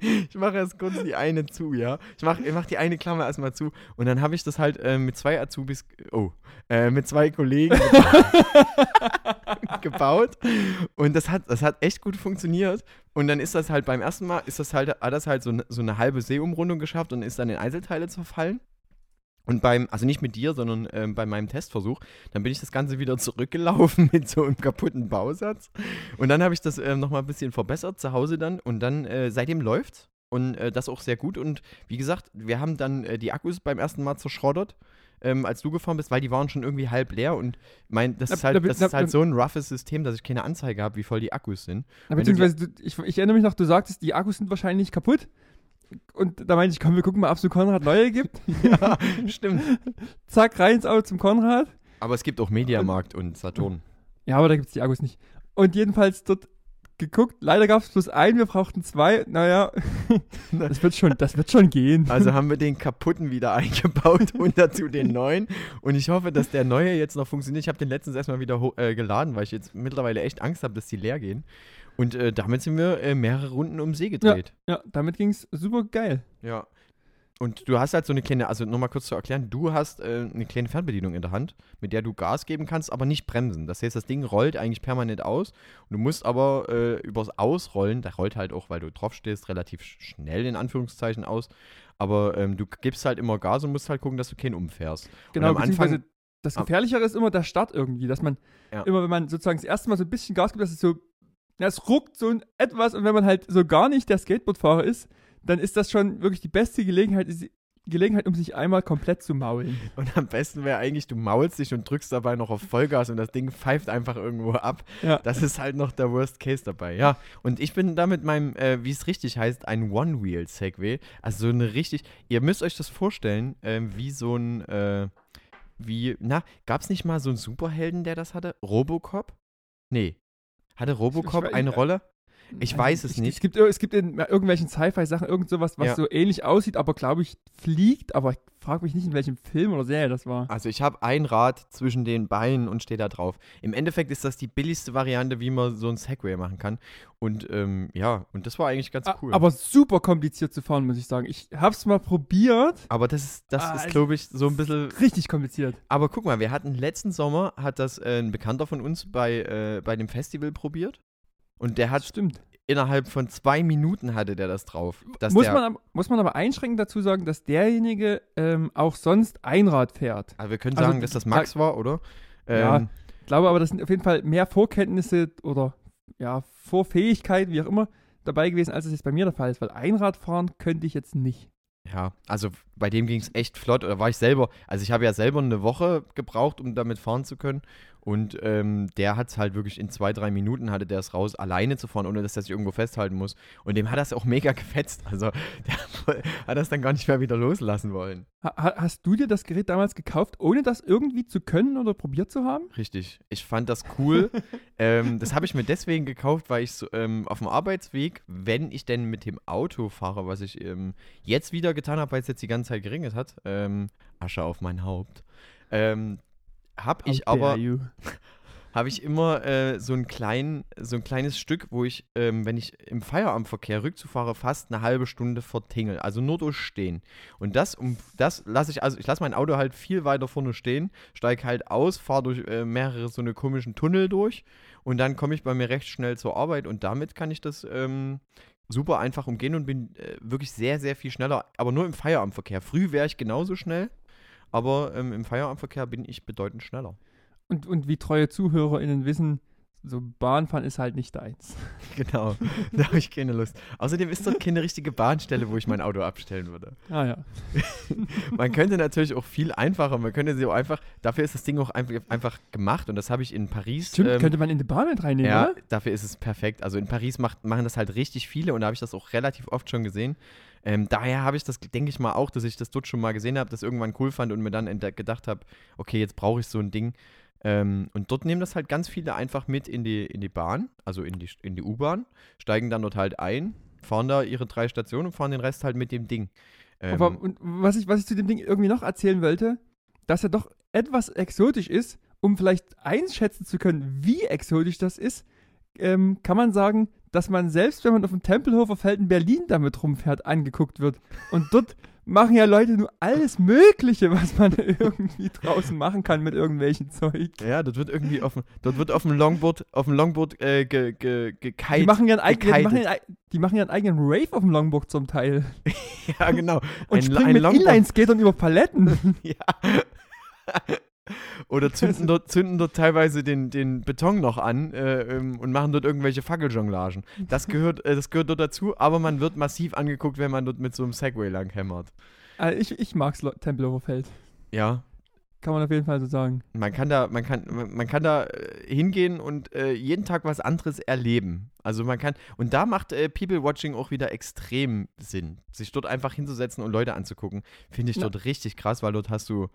Ich mache erst kurz die eine zu, ja. Ich mache ich mach die eine Klammer erstmal zu. Und dann habe ich das halt äh, mit zwei Azubis, oh, äh, mit zwei Kollegen [LAUGHS] gebaut. Und das hat, das hat echt gut funktioniert. Und dann ist das halt beim ersten Mal, ist das halt, hat das halt so, so eine halbe Seeumrundung geschafft und ist dann in Einzelteile zerfallen. Und beim, also nicht mit dir, sondern ähm, bei meinem Testversuch, dann bin ich das Ganze wieder [LAUGHS] zurückgelaufen mit so einem kaputten Bausatz. Und dann habe ich das ähm, nochmal ein bisschen verbessert zu Hause dann. Und dann, äh, seitdem läuft's. Und äh, das auch sehr gut. Und wie gesagt, wir haben dann äh, die Akkus beim ersten Mal zerschrottert, ähm, als du gefahren bist, weil die waren schon irgendwie halb leer. Und mein, das Na, ist halt, das na, ist halt na- so ein roughes System, dass ich keine Anzeige habe, wie voll die Akkus sind. Beziehungsweise, du, ich, ich erinnere mich noch, du sagtest, die Akkus sind wahrscheinlich kaputt. Und da meinte ich, komm, wir gucken mal, ob es zu Konrad neue gibt. [LAUGHS] ja, stimmt. [LAUGHS] Zack, rein ins Auto zum Konrad. Aber es gibt auch Mediamarkt und Saturn. Ja, aber da gibt es die Akkus nicht. Und jedenfalls dort geguckt, leider gab es bloß einen, wir brauchten zwei. Naja, [LAUGHS] das wird schon, das wird schon gehen. Also haben wir den kaputten wieder eingebaut und dazu den neuen. Und ich hoffe, dass der neue jetzt noch funktioniert. Ich habe den letztens erstmal wieder äh, geladen, weil ich jetzt mittlerweile echt Angst habe, dass die leer gehen. Und äh, damit sind wir äh, mehrere Runden um See gedreht. ja, damit ging es super geil. Ja. Und du hast halt so eine kleine, also nochmal kurz zu erklären, du hast äh, eine kleine Fernbedienung in der Hand, mit der du Gas geben kannst, aber nicht bremsen. Das heißt, das Ding rollt eigentlich permanent aus. Und du musst aber äh, übers Ausrollen, da rollt halt auch, weil du drauf stehst, relativ sch- schnell in Anführungszeichen aus. Aber ähm, du gibst halt immer Gas und musst halt gucken, dass du keinen umfährst. Genau, am Anfang- das am- Gefährlichere ist immer der Start irgendwie, dass man Ja. immer, wenn man sozusagen das erste Mal so ein bisschen Gas gibt, dass es so, ja, es ruckt so ein etwas und wenn man halt so gar nicht der Skateboardfahrer ist, dann ist das schon wirklich die beste Gelegenheit, Gelegenheit, um sich einmal komplett zu maulen. Und am besten wäre eigentlich, du maulst dich und drückst dabei noch auf Vollgas und das Ding pfeift einfach irgendwo ab. Ja. Das ist halt noch der Worst Case dabei. Ja, und ich bin da mit meinem, äh, wie es richtig heißt, ein One-Wheel-Segway. Also so eine richtig, ihr müsst euch das vorstellen, ähm, wie so ein, äh, wie, na, gab es nicht mal so einen Superhelden, der das hatte? Robocop? Nee. Hatte Robocop weiß- eine Rolle? Ich weiß es Also, nicht. Es gibt, es gibt in irgendwelchen Sci-Fi-Sachen irgend sowas, was Ja. so ähnlich aussieht, aber glaube ich fliegt, aber ich frage mich nicht, in welchem Film oder Serie das war. Also ich habe ein Rad zwischen den Beinen und stehe da drauf. Im Endeffekt ist das die billigste Variante, wie man so ein Segway machen kann. Und ähm, ja, und das war eigentlich ganz cool. Aber super kompliziert zu fahren, muss ich sagen. Ich hab's mal probiert. Aber das ist, das Ah, ist es- glaube ich, so ein bisschen. Richtig kompliziert. Aber guck mal, wir hatten letzten Sommer, hat das äh, ein Bekannter von uns bei, äh, bei dem Festival probiert. Und der hat Stimmt. Innerhalb von zwei Minuten hatte der das drauf. Muss der, man, aber- muss man aber einschränkend dazu sagen, dass derjenige ähm, auch sonst Einrad fährt. also wir können also sagen, dass das Max war, oder? Ja. Ähm, Ich glaube aber, das sind auf jeden Fall mehr Vorkenntnisse oder ja, Vorfähigkeiten, wie auch immer, dabei gewesen, als es jetzt bei mir der Fall ist. Weil Einradfahren könnte ich jetzt nicht. Ja, also bei dem ging es echt flott. Da war ich selber, also ich habe ja selber eine Woche gebraucht, um damit fahren zu können. Und ähm, der hat es halt wirklich in zwei, drei Minuten hatte der es raus, alleine zu fahren, ohne dass er sich irgendwo festhalten muss. Und dem hat das auch mega [LAUGHS] gefetzt. Also der [LAUGHS] hat das dann gar nicht mehr wieder loslassen wollen. Ha hast du dir das Gerät damals gekauft, ohne das irgendwie zu können oder probiert zu haben? Richtig. Ich fand das cool. [LAUGHS] ähm, das habe ich mir deswegen gekauft, weil ich so, ähm, auf dem Arbeitsweg, wenn ich denn mit dem Auto fahre, was ich ähm, jetzt wieder getan habe, weil es jetzt die ganze Zeit geringelt hat, ähm, Asche auf mein Haupt, ähm, habe ich aber [LAUGHS] habe ich immer äh, so ein klein, so ein kleines Stück, wo ich, ähm, wenn ich im Feierabendverkehr rückzufahre, fast eine halbe Stunde vertingel, also nur durchstehen. Und das um das lasse ich also ich lasse mein Auto halt viel weiter vorne stehen, steige halt aus, fahre durch äh, mehrere so eine komischen Tunnel durch und dann komme ich bei mir recht schnell zur Arbeit und damit kann ich das ähm, super einfach umgehen und bin äh, wirklich sehr sehr viel schneller, aber nur im Feierabendverkehr. Früh wäre ich genauso schnell aber ähm, im Feierabendverkehr bin ich bedeutend schneller. Und, und wie treue ZuhörerInnen wissen, so Bahnfahren ist halt nicht deins. [LAUGHS] Genau, da habe ich keine Lust. Außerdem ist dort keine richtige Bahnstelle, wo ich mein Auto abstellen würde. Ah ja. [LAUGHS] man könnte natürlich auch viel einfacher, man könnte sie auch einfach, dafür ist das Ding auch einfach, einfach gemacht und das habe ich in Paris. Stimmt, ähm, könnte man in die Bahn mit reinnehmen, ja, oder? dafür ist es perfekt. Also in Paris macht, machen das halt richtig viele und da habe ich das auch relativ oft schon gesehen. Ähm, daher habe ich das, denke ich mal, auch, dass ich das dort schon mal gesehen habe, das irgendwann cool fand und mir dann gedacht habe, okay, jetzt brauche ich so ein Ding. Ähm, und dort nehmen das halt ganz viele einfach mit in die, in die Bahn, also in die, in die U-Bahn, steigen dann dort halt ein, fahren da ihre drei Stationen und fahren den Rest halt mit dem Ding. Ähm, Aber und was ich, was ich zu dem Ding irgendwie noch erzählen wollte, dass er doch etwas exotisch ist, um vielleicht einschätzen zu können, wie exotisch das ist, ähm, kann man sagen, dass man selbst, wenn man auf dem Tempelhofer Feld in Berlin damit rumfährt, angeguckt wird. Und dort [LAUGHS] machen ja Leute nur alles Mögliche, was man [LAUGHS] irgendwie draußen machen kann mit irgendwelchen Zeug. Ja, dort wird irgendwie auf dem, dort wird auf dem Longboard, auf dem Longboard äh, ge, ge, gekite, die machen, ja einen eigenen, die, machen ihren, die machen ja einen eigenen Rave auf dem Longboard zum Teil. [LAUGHS] ja, genau. Und ein, springen ein mit Inline-Skatern über Paletten. ja. Oder [LAUGHS] zünden dort, zünden dort teilweise den, den Beton noch an äh, ähm, und machen dort irgendwelche Fackeljonglagen. Das gehört, äh, das gehört dort dazu, aber man wird massiv angeguckt, wenn man dort mit so einem Segway langhämmert. Also ich, ich mag's Tempelhofer Feld. Ja. Kann man auf jeden Fall so sagen. Man kann da, man kann, man kann da äh, hingehen und äh, jeden Tag was anderes erleben. Also man kann, und da macht äh, People Watching auch wieder extrem Sinn. Sich dort einfach hinzusetzen und Leute anzugucken, finde ich dort richtig krass, weil dort hast du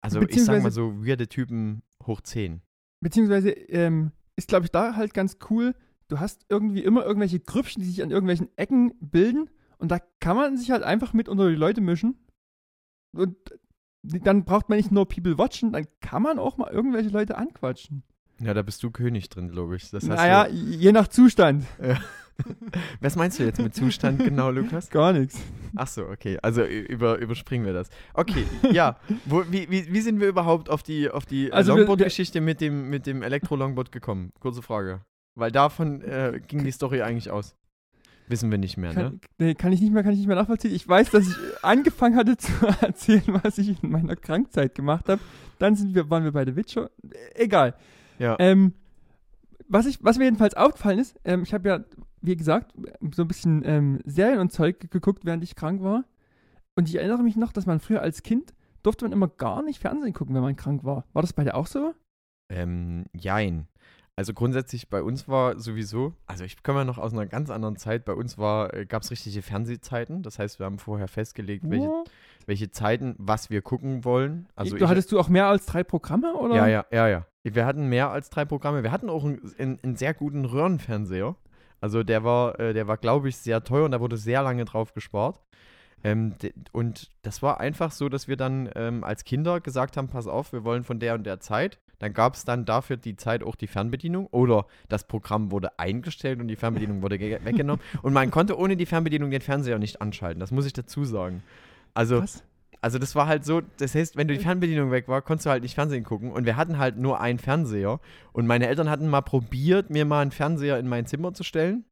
also ich sag mal so weirde Typen hoch 10. Beziehungsweise ähm, ist, glaube ich, da halt ganz cool, du hast irgendwie immer irgendwelche Grüppchen, die sich an irgendwelchen Ecken bilden und da kann man sich halt einfach mit unter die Leute mischen. Und dann braucht man nicht nur People watchen, dann kann man auch mal irgendwelche Leute anquatschen. Ja, da bist du König drin, glaube ich. Das naja, je nach Zustand. Ja. [LAUGHS] Was meinst du jetzt mit Zustand genau, Lukas? Gar nichts. Ach so, okay. Also über, überspringen wir das. Okay, ja. Wo, wie, wie, wie sind wir überhaupt auf die, auf die also Longboard-Geschichte mit dem, mit dem Elektro-Longboard gekommen? Kurze Frage. Weil davon äh, ging die Story eigentlich aus. Wissen wir nicht mehr, kann, ne? Nee, kann ich nicht mehr, kann ich nicht mehr nachvollziehen. Ich weiß, dass ich angefangen hatte zu [LAUGHS] erzählen, was ich in meiner Krankzeit gemacht habe. Dann sind wir, waren wir bei der Witcher. Egal. Ja. Ähm, was, ich, was mir jedenfalls aufgefallen ist, ähm, ich habe ja wie gesagt, so ein bisschen ähm, Serien und Zeug geguckt, während ich krank war. Und ich erinnere mich noch, dass man früher als Kind durfte man immer gar nicht Fernsehen gucken, wenn man krank war. War das bei dir auch so? Ähm, jein. Also grundsätzlich bei uns war sowieso, also ich komme ja noch aus einer ganz anderen Zeit, bei uns äh, gab es richtige Fernsehzeiten. Das heißt, wir haben vorher festgelegt, welche, welche Zeiten, was wir gucken wollen. Also du, ich, hattest du auch mehr als drei Programme, oder? Ja, ja, ja, ja. Wir hatten mehr als drei Programme. Wir hatten auch einen, einen sehr guten Röhrenfernseher. Also der war, äh, der war, glaube ich, sehr teuer und da wurde sehr lange drauf gespart. Ähm, und das war einfach so, dass wir dann ähm, als Kinder gesagt haben, pass auf, wir wollen von der und der Zeit. Dann gab es dann dafür die Zeit auch die Fernbedienung oder das Programm wurde eingestellt und die Fernbedienung wurde weggenommen. Und man konnte ohne die Fernbedienung den Fernseher nicht anschalten. Das muss ich dazu sagen. Also Was? Also das war halt so, das heißt, wenn die Fernbedienung weg war, konntest du halt nicht Fernsehen gucken. Und wir hatten halt nur einen Fernseher. Und meine Eltern hatten mal probiert, mir mal einen Fernseher in mein Zimmer zu stellen.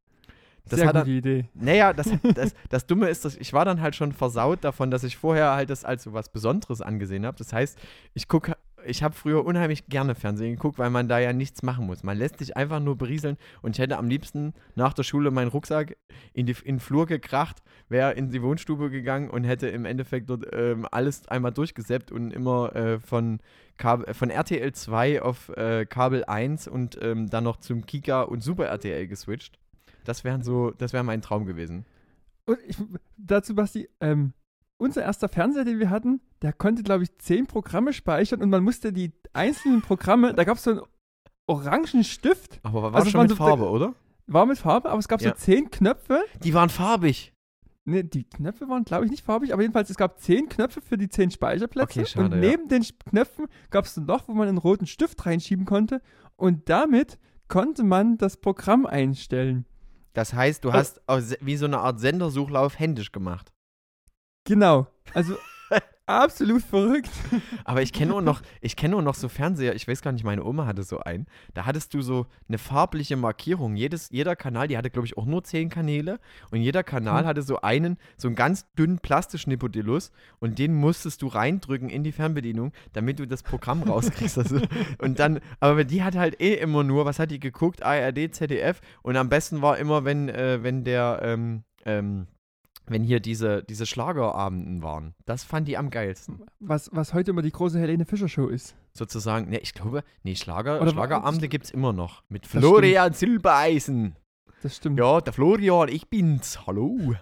Das Sehr gute dann, Idee. Naja, das, [LAUGHS] das, das Dumme ist, dass ich war dann halt schon versaut davon, dass ich vorher halt das als so was Besonderes angesehen habe. Das heißt, ich gucke ich habe früher unheimlich gerne Fernsehen geguckt, weil man da ja nichts machen muss. Man lässt sich einfach nur berieseln und ich hätte am liebsten nach der Schule meinen Rucksack in, die, in den Flur gekracht, wäre in die Wohnstube gegangen und hätte im Endeffekt dort ähm, alles einmal durchgesäppt und immer äh, von, Kabel, von RTL 2 auf äh, Kabel 1 und ähm, dann noch zum Kika und Super RTL geswitcht. Das wären so, das wäre mein Traum gewesen. Und ich, dazu, Basti, ähm, unser erster Fernseher, den wir hatten, der konnte, glaube ich, zehn Programme speichern und man musste die einzelnen Programme, da gab es so einen orangen Stift, Aber war Also schon mit so- Farbe, oder? war mit Farbe, aber es gab Ja. so zehn Knöpfe. Die waren farbig. Ne, die Knöpfe waren, glaube ich, nicht farbig, aber jedenfalls, es gab zehn Knöpfe für die zehn Speicherplätze. Okay, schade, und ja. neben den Sch- Knöpfen gab es ein Loch, wo man einen roten Stift reinschieben konnte. Und damit konnte man das Programm einstellen. Das heißt, du Also- hast wie so eine Art Sendersuchlauf händisch gemacht. Genau. Also absolut verrückt. [LAUGHS] Aber ich kenne nur noch, ich kenne nur noch so Fernseher, ich weiß gar nicht, meine Oma hatte so einen. Da hattest du so eine farbliche Markierung. Jedes, jeder Kanal, die hatte, glaube ich, auch nur zehn Kanäle. Und jeder Kanal Hm. hatte so einen, so einen ganz dünnen Plastischnippodilus. Und den musstest du reindrücken in die Fernbedienung, damit du das Programm [LAUGHS] rauskriegst. also, und dann, aber die hat halt eh immer nur, was hat die geguckt? ARD, ZDF. Und am besten war immer, wenn, äh, wenn der, ähm, ähm, wenn hier diese, diese Schlagerabenden waren. Das fand die am geilsten. Was, was heute immer die große Helene Fischer Show ist. sozusagen, ne, ich glaube, nee, Schlager, Oder- Schlagerabende gibt es immer noch. Mit Florian Silbereisen. Das stimmt. Ja, der Florian, ich bin's. Hallo. [LAUGHS]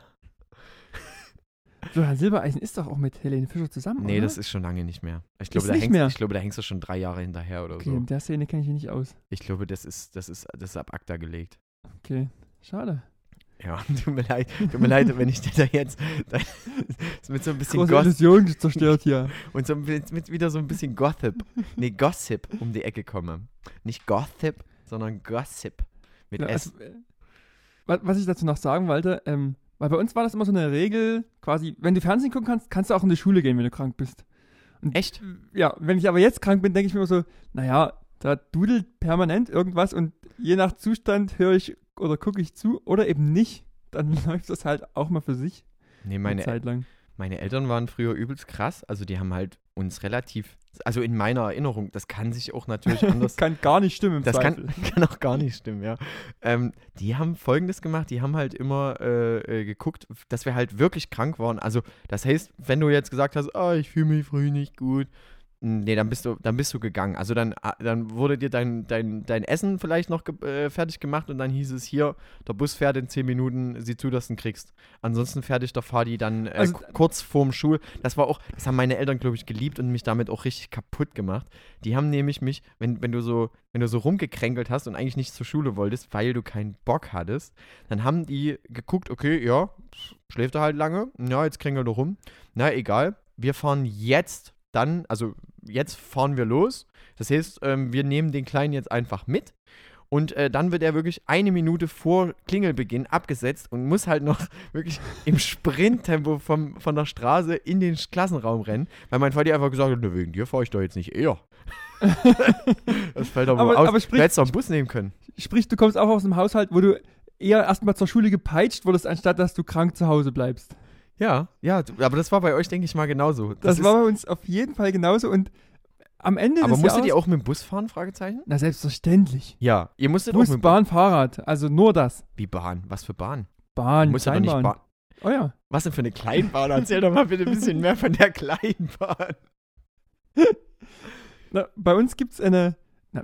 Florian Silbereisen ist doch auch mit Helene Fischer zusammen, Nee, oder? das ist schon lange nicht mehr. Ich glaube, Ist da nicht hängst, mehr? ich glaube, da hängst du schon drei Jahre hinterher oder Okay, so. in der Szene kenne ich mich nicht aus. Ich glaube, das ist, das ist, das ist ab ACTA gelegt. Okay, schade. Ja, [LAUGHS] tut mir leid, tut mir leid, wenn ich dir da jetzt da, ist mit so ein bisschen Große Illusion zerstört hier. [LAUGHS] und so mit, mit wieder so ein bisschen Gossip, nee, Gossip um die Ecke komme. Nicht Gossip, sondern Gossip mit Ja, S. also, äh, wa- was ich dazu noch sagen wollte, ähm, weil bei uns war das immer so eine Regel, quasi, wenn du Fernsehen gucken kannst, kannst du auch in die Schule gehen, wenn du krank bist. Und Echt? ja, wenn ich aber jetzt krank bin, denke ich mir immer so, naja, da dudelt permanent irgendwas und je nach Zustand höre ich oder gucke ich zu oder eben nicht. Dann [LAUGHS] läuft das halt auch mal für sich Nee, eine meine, Zeit lang. Meine Eltern waren früher übelst krass. Also die haben halt uns relativ, also in meiner Erinnerung, das kann sich auch natürlich [LAUGHS] anders, Kann gar nicht stimmen im das Zweifel. kann, [LAUGHS] kann auch gar nicht stimmen, ja. Ähm, die haben Folgendes gemacht, die haben halt immer äh, äh, geguckt, dass wir halt wirklich krank waren. Also das heißt, wenn du jetzt gesagt hast, ah, ich fühle mich früh nicht gut, Nee, dann bist du, dann bist du gegangen. Also dann, ah, dann wurde dir dein, dein, dein Essen vielleicht noch ge äh, fertig gemacht und dann hieß es hier, der Bus fährt in 10 Minuten, sieh zu, dass du ihn kriegst. Ansonsten fertig der Fadi dann äh, Also- ku- kurz vorm Schul. Das war auch, das haben meine Eltern, glaube ich, geliebt und mich damit auch richtig kaputt gemacht. Die haben nämlich mich, wenn, wenn du so, wenn du so rumgekränkelt hast und eigentlich nicht zur Schule wolltest, weil du keinen Bock hattest, dann haben die geguckt, okay, ja, schläft er halt lange, ja, jetzt kränkelt er rum. Na, egal. Wir fahren jetzt dann, also jetzt fahren wir los. Das heißt, ähm, wir nehmen den Kleinen jetzt einfach mit. Und äh, dann wird er wirklich eine Minute vor Klingelbeginn abgesetzt und muss halt noch [LAUGHS] wirklich im Sprinttempo vom, von der Straße in den Klassenraum rennen, weil mein Vati einfach gesagt hat, "Ne, wegen dir fahre ich doch jetzt nicht eher. [LAUGHS] das fällt doch wohl Aber- aus. aber du sprich- hättest doch einen Bus nehmen können. Sprich, du kommst auch aus einem Haushalt, wo du eher erstmal zur Schule gepeitscht wurdest, anstatt dass du krank zu Hause bleibst. Ja, ja, aber das war bei euch, denke ich mal, genauso. Das, ist- war bei uns auf jeden Fall genauso und am Ende aber musstet ihr auch mit dem Bus fahren, Fragezeichen? Na, selbstverständlich. Ja, ihr musstet auch Bus, mit dem Bahn, Fahrrad. Also nur das. Wie Bahn? Was für Bahn? Bahn, nicht Kleinbahn. Bahn. Oh ja. Was denn für eine Kleinbahn? Erzähl doch mal bitte ein bisschen mehr von der Kleinbahn. [LAUGHS] Na, bei uns gibt es eine... Na,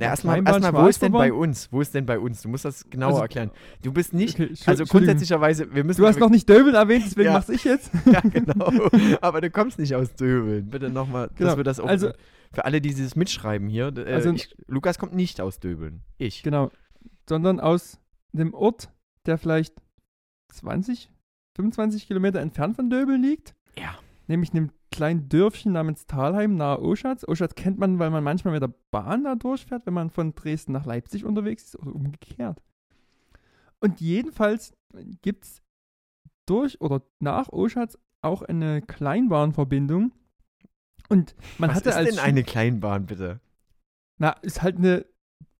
Na, erstmal, erstmal, wo ist denn bei uns? Wo ist denn bei uns? Du musst das genauer Also- erklären. Du bist nicht, okay, also grundsätzlicherweise, wir müssen. Du hast noch nicht Döbel erwähnt, deswegen Ja. mach's ich jetzt. [LAUGHS] ja, genau. [LAUGHS] Aber du kommst nicht aus Döbeln. Bitte nochmal, Genau. dass wir das auch. Also- für alle, die dieses mitschreiben hier. Äh, Also- ich, Lukas kommt nicht aus Döbeln. Ich. Genau. Sondern aus einem Ort, der vielleicht 20, 25 Kilometer entfernt von Döbel liegt. Ja. Nämlich einem kleinen Dörfchen namens Thalheim nahe Oschatz. Oschatz kennt man, weil man manchmal mit der Bahn da durchfährt, wenn man von Dresden nach Leipzig unterwegs ist oder umgekehrt. Und jedenfalls gibt es durch oder nach Oschatz auch eine Kleinbahnverbindung. Und man Was hatte ist als denn eine Kleinbahn, bitte? Na, ist halt eine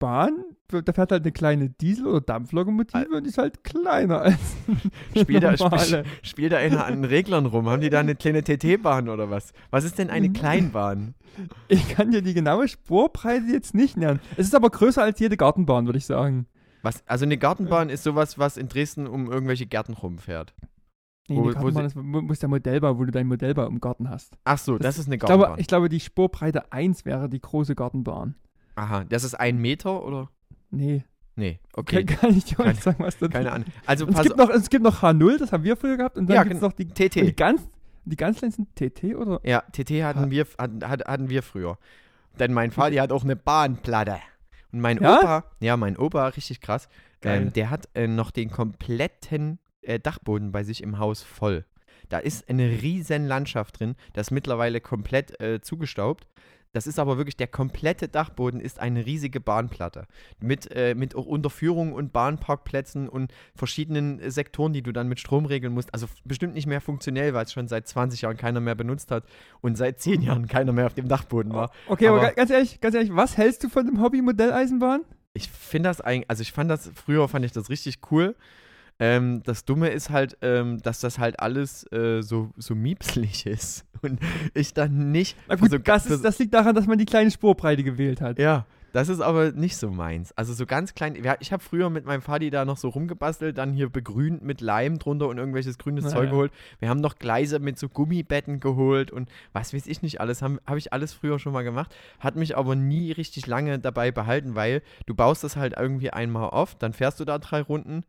Bahn, da fährt halt eine kleine Diesel- oder Dampflokomotive und die ist halt kleiner als [LAUGHS] Spielt da, eine sp spielt da einer an den Reglern rum? Haben die da eine kleine TT-Bahn oder was? Was ist denn eine Mhm. Kleinbahn? Ich kann dir die genaue Spurpreise jetzt nicht nennen. Es ist aber größer als jede Gartenbahn, würde ich sagen. Was, also eine Gartenbahn ist sowas, was in Dresden um irgendwelche Gärten rumfährt. Nee, Wo- Gartenbahn ist, muss der Modellbau, wo du deinen Modellbau im Garten hast. Ach so, das, Das- ist eine Ich glaube, Gartenbahn. ich glaube, die Spurbreite 1 wäre die große Gartenbahn. Aha, das ist ein Meter oder? Nee, Nee, okay. kann, kann ich dir auch Keine- nicht sagen, was das Keine Ahnung. Also es gibt, noch, es gibt noch H0, das haben wir früher gehabt. Und dann Ja, gibt es noch die, und die TT. ganz, die ganz kleinen sind TT oder? Ja, TT hatten wir, hatten, hat- hatten wir früher. Denn mein Vati hat auch eine Bahnplatte. Und mein Ja? Opa, ja, mein Opa, richtig krass, ähm, der hat äh, noch den kompletten äh, Dachboden bei sich im Haus voll. Da ist eine riesen Landschaft drin, das ist mittlerweile komplett äh, zugestaubt. Das ist aber wirklich, der komplette Dachboden ist eine riesige Bahnplatte. Mit, äh, mit auch Unterführung und Bahnparkplätzen und verschiedenen äh, Sektoren, die du dann mit Strom regeln musst. Also bestimmt nicht mehr funktionell, weil es schon seit 20 Jahren keiner mehr benutzt hat und seit 10 Jahren keiner mehr auf dem Dachboden war. Okay, aber, aber- ga- ganz ehrlich, ganz ehrlich, was hältst du von dem Hobby Modelleisenbahn? Ich finde das eigentlich, also ich fand das, früher fand ich das richtig cool. Ähm, das Dumme ist halt, ähm, dass das halt alles äh, so, so miepselig ist. [LAUGHS] Und ich dann nicht. Na gut, so, das, für ist, das liegt daran, dass man die kleine Spurbreite gewählt hat. Ja, das ist aber nicht so meins. Also so ganz klein. Ich habe früher mit meinem Vati da noch so rumgebastelt, dann hier begrünt mit Leim drunter und irgendwelches grünes Ja, Zeug ja. geholt. Wir haben noch Gleise mit so Gummibetten geholt und was weiß ich nicht alles. Habe hab ich alles früher schon mal gemacht. Hat mich aber nie richtig lange dabei behalten, weil du baust das halt irgendwie einmal auf, dann fährst du da drei Runden.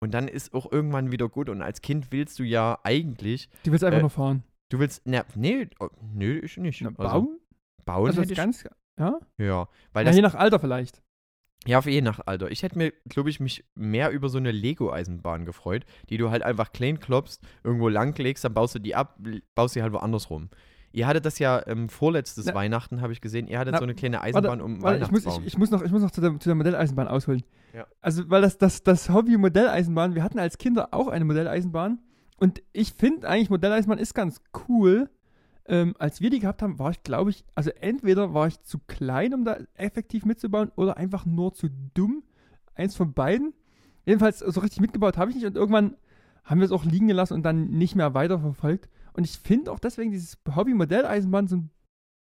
Und dann ist auch irgendwann wieder gut. Und als Kind willst du ja eigentlich, Du willst einfach Äh, nur fahren. du willst, na, nee, oh, nee, ich nicht. Na, Also, bauen? bauen Also hätte ich, ganz, ja? ja, weil ja, das je nach Alter vielleicht. Ja, auf je nach Alter. Ich hätte mir, glaube ich, mich mehr über so eine Lego-Eisenbahn gefreut, die du halt einfach klein klopfst, irgendwo langlegst, dann baust du die ab, baust sie halt woanders rum. Ihr hattet das ja ähm, vorletztes Na- Weihnachten, habe ich gesehen. Ihr hattet Na, so eine kleine Eisenbahn um Warte, ich, muss, ich, ich, muss noch, ich muss noch zu der, zu der Modelleisenbahn ausholen. Ja. Also, weil das, das, das Hobby Modelleisenbahn, wir hatten als Kinder auch eine Modelleisenbahn. Und ich finde eigentlich, Modelleisenbahn ist ganz cool. Ähm, als wir die gehabt haben, war ich, glaube ich, also entweder war ich zu klein, um da effektiv mitzubauen, oder einfach nur zu dumm. Eins von beiden. Jedenfalls, so richtig mitgebaut habe ich nicht. Und irgendwann haben wir es auch liegen gelassen und dann nicht mehr weiterverfolgt. Und ich finde auch deswegen dieses Hobby Modelleisenbahn so ein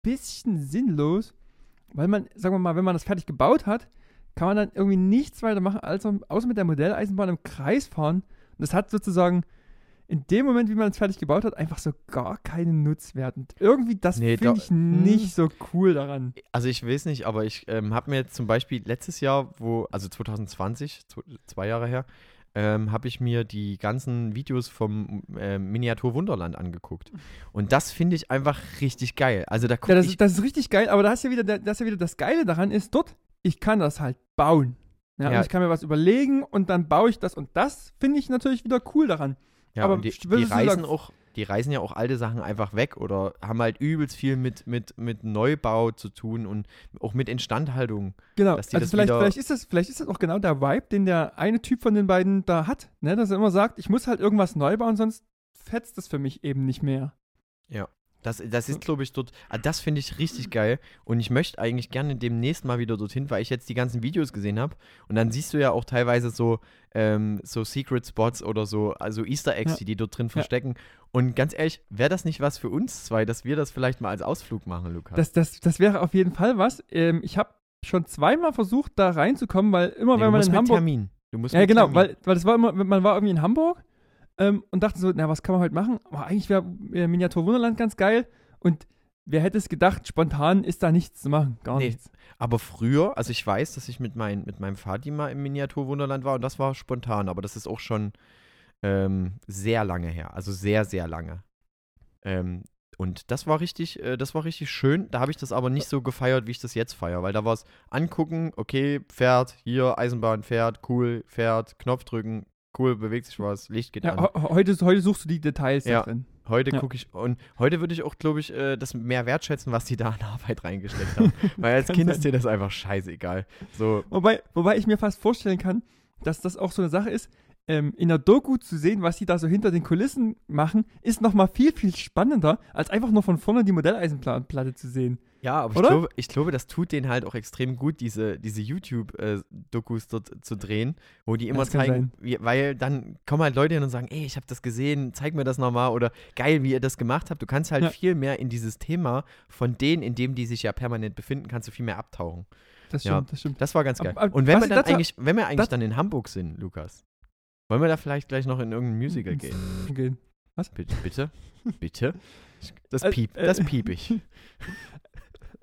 bisschen sinnlos, weil man, sagen wir mal, wenn man das fertig gebaut hat, kann man dann irgendwie nichts weiter machen, als außer mit der Modelleisenbahn im Kreis fahren. Und das hat sozusagen in dem Moment, wie man es fertig gebaut hat, einfach so gar keinen Nutzwert. Und irgendwie, das Nee, finde ich nicht so cool daran. Also ich weiß nicht, aber ich ähm, habe mir zum Beispiel letztes Jahr, wo, also 2020, zw- zwei Jahre her, ähm, habe ich mir die ganzen Videos vom ähm, Miniatur Wunderland angeguckt. Und das finde ich einfach richtig geil. Also da Ja, das, ich, ist, das ist richtig geil, aber da ist ja wieder, der- das ist ja wieder das Geile daran ist, dort, ich kann das halt bauen. Ja, Ja. Und ich kann mir was überlegen und dann baue ich das und das finde ich natürlich wieder cool daran. ja, aber die, die reisen auch, die reisen ja auch alte Sachen einfach weg oder haben halt übelst viel mit, mit, mit Neubau zu tun und auch mit Instandhaltung. Genau, also vielleicht, vielleicht, ist das, vielleicht ist das auch genau der Vibe, den der eine Typ von den beiden da hat, ne? dass er immer sagt, ich muss halt irgendwas neu bauen, sonst fetzt das für mich eben nicht mehr. Das, das ist, glaube ich, dort, ah, das finde ich richtig geil. Und ich möchte eigentlich gerne demnächst mal wieder dorthin, weil ich jetzt die ganzen Videos gesehen habe. Und dann siehst du ja auch teilweise so, ähm, so Secret Spots oder so, also Easter Eggs, Ja. die die dort drin Ja. verstecken. Und ganz ehrlich, wäre das nicht was für uns zwei, dass wir das vielleicht mal als Ausflug machen, Lukas? Das, das, das wäre auf jeden Fall was. Ähm, ich habe schon zweimal versucht, da reinzukommen, weil immer, Nee, wenn man in Hamburg. Termin. Du musst Ja, genau, Termin. weil, weil das war immer, man war irgendwie in Hamburg ähm, und dachte so, na, was kann man heute machen? Aber eigentlich wäre äh, Miniatur Wunderland ganz geil. Und wer hätte es gedacht, spontan ist da nichts zu machen. Gar Nee. nichts. Aber früher, also ich weiß, dass ich mit, mein, mit meinem Vati mal im Miniaturwunderland war und das war spontan, aber das ist auch schon ähm, sehr lange her. Also sehr, sehr lange. Ähm, und das war richtig, äh, das war richtig schön. Da habe ich das aber nicht so gefeiert, wie ich das jetzt feiere, weil da war es angucken, okay, fährt, hier, Eisenbahn fährt, cool, fährt, Knopf drücken, cool, bewegt sich was, Licht geht Ja, an. heute, heute suchst du die Details Ja. da drin. Heute Ja. gucke ich und heute würde ich auch, glaube ich, äh, das mehr wertschätzen, was die da an Arbeit reingesteckt haben. [LAUGHS] Weil als Kind sein. ist dir das einfach scheißegal. So, Wobei, wobei ich mir fast vorstellen kann, dass das auch so eine Sache ist, ähm, in der Doku zu sehen, was die da so hinter den Kulissen machen, ist nochmal viel, viel spannender, als einfach nur von vorne die Modelleisenplatte zu sehen. Ja, aber ich glaube, ich glaube, das tut denen halt auch extrem gut, diese, diese YouTube-Dokus dort zu drehen, wo die immer Das zeigen, wie, weil dann kommen halt Leute hin und sagen, ey, ich habe das gesehen, zeig mir das nochmal oder geil, wie ihr das gemacht habt. Du kannst halt Ja. viel mehr in dieses Thema von denen, in dem die sich ja permanent befinden, kannst du viel mehr abtauchen. Das Ja. stimmt, das stimmt. Das war ganz geil. ab- und wenn was wir dann eigentlich, wenn wir eigentlich dann in Hamburg sind, Lukas, wollen wir da vielleicht gleich noch in irgendein Musical gehen? gehen. Bitte? Bitte? [LAUGHS] Bitte? Das Äh, piep, äh, das piep ich. [LAUGHS]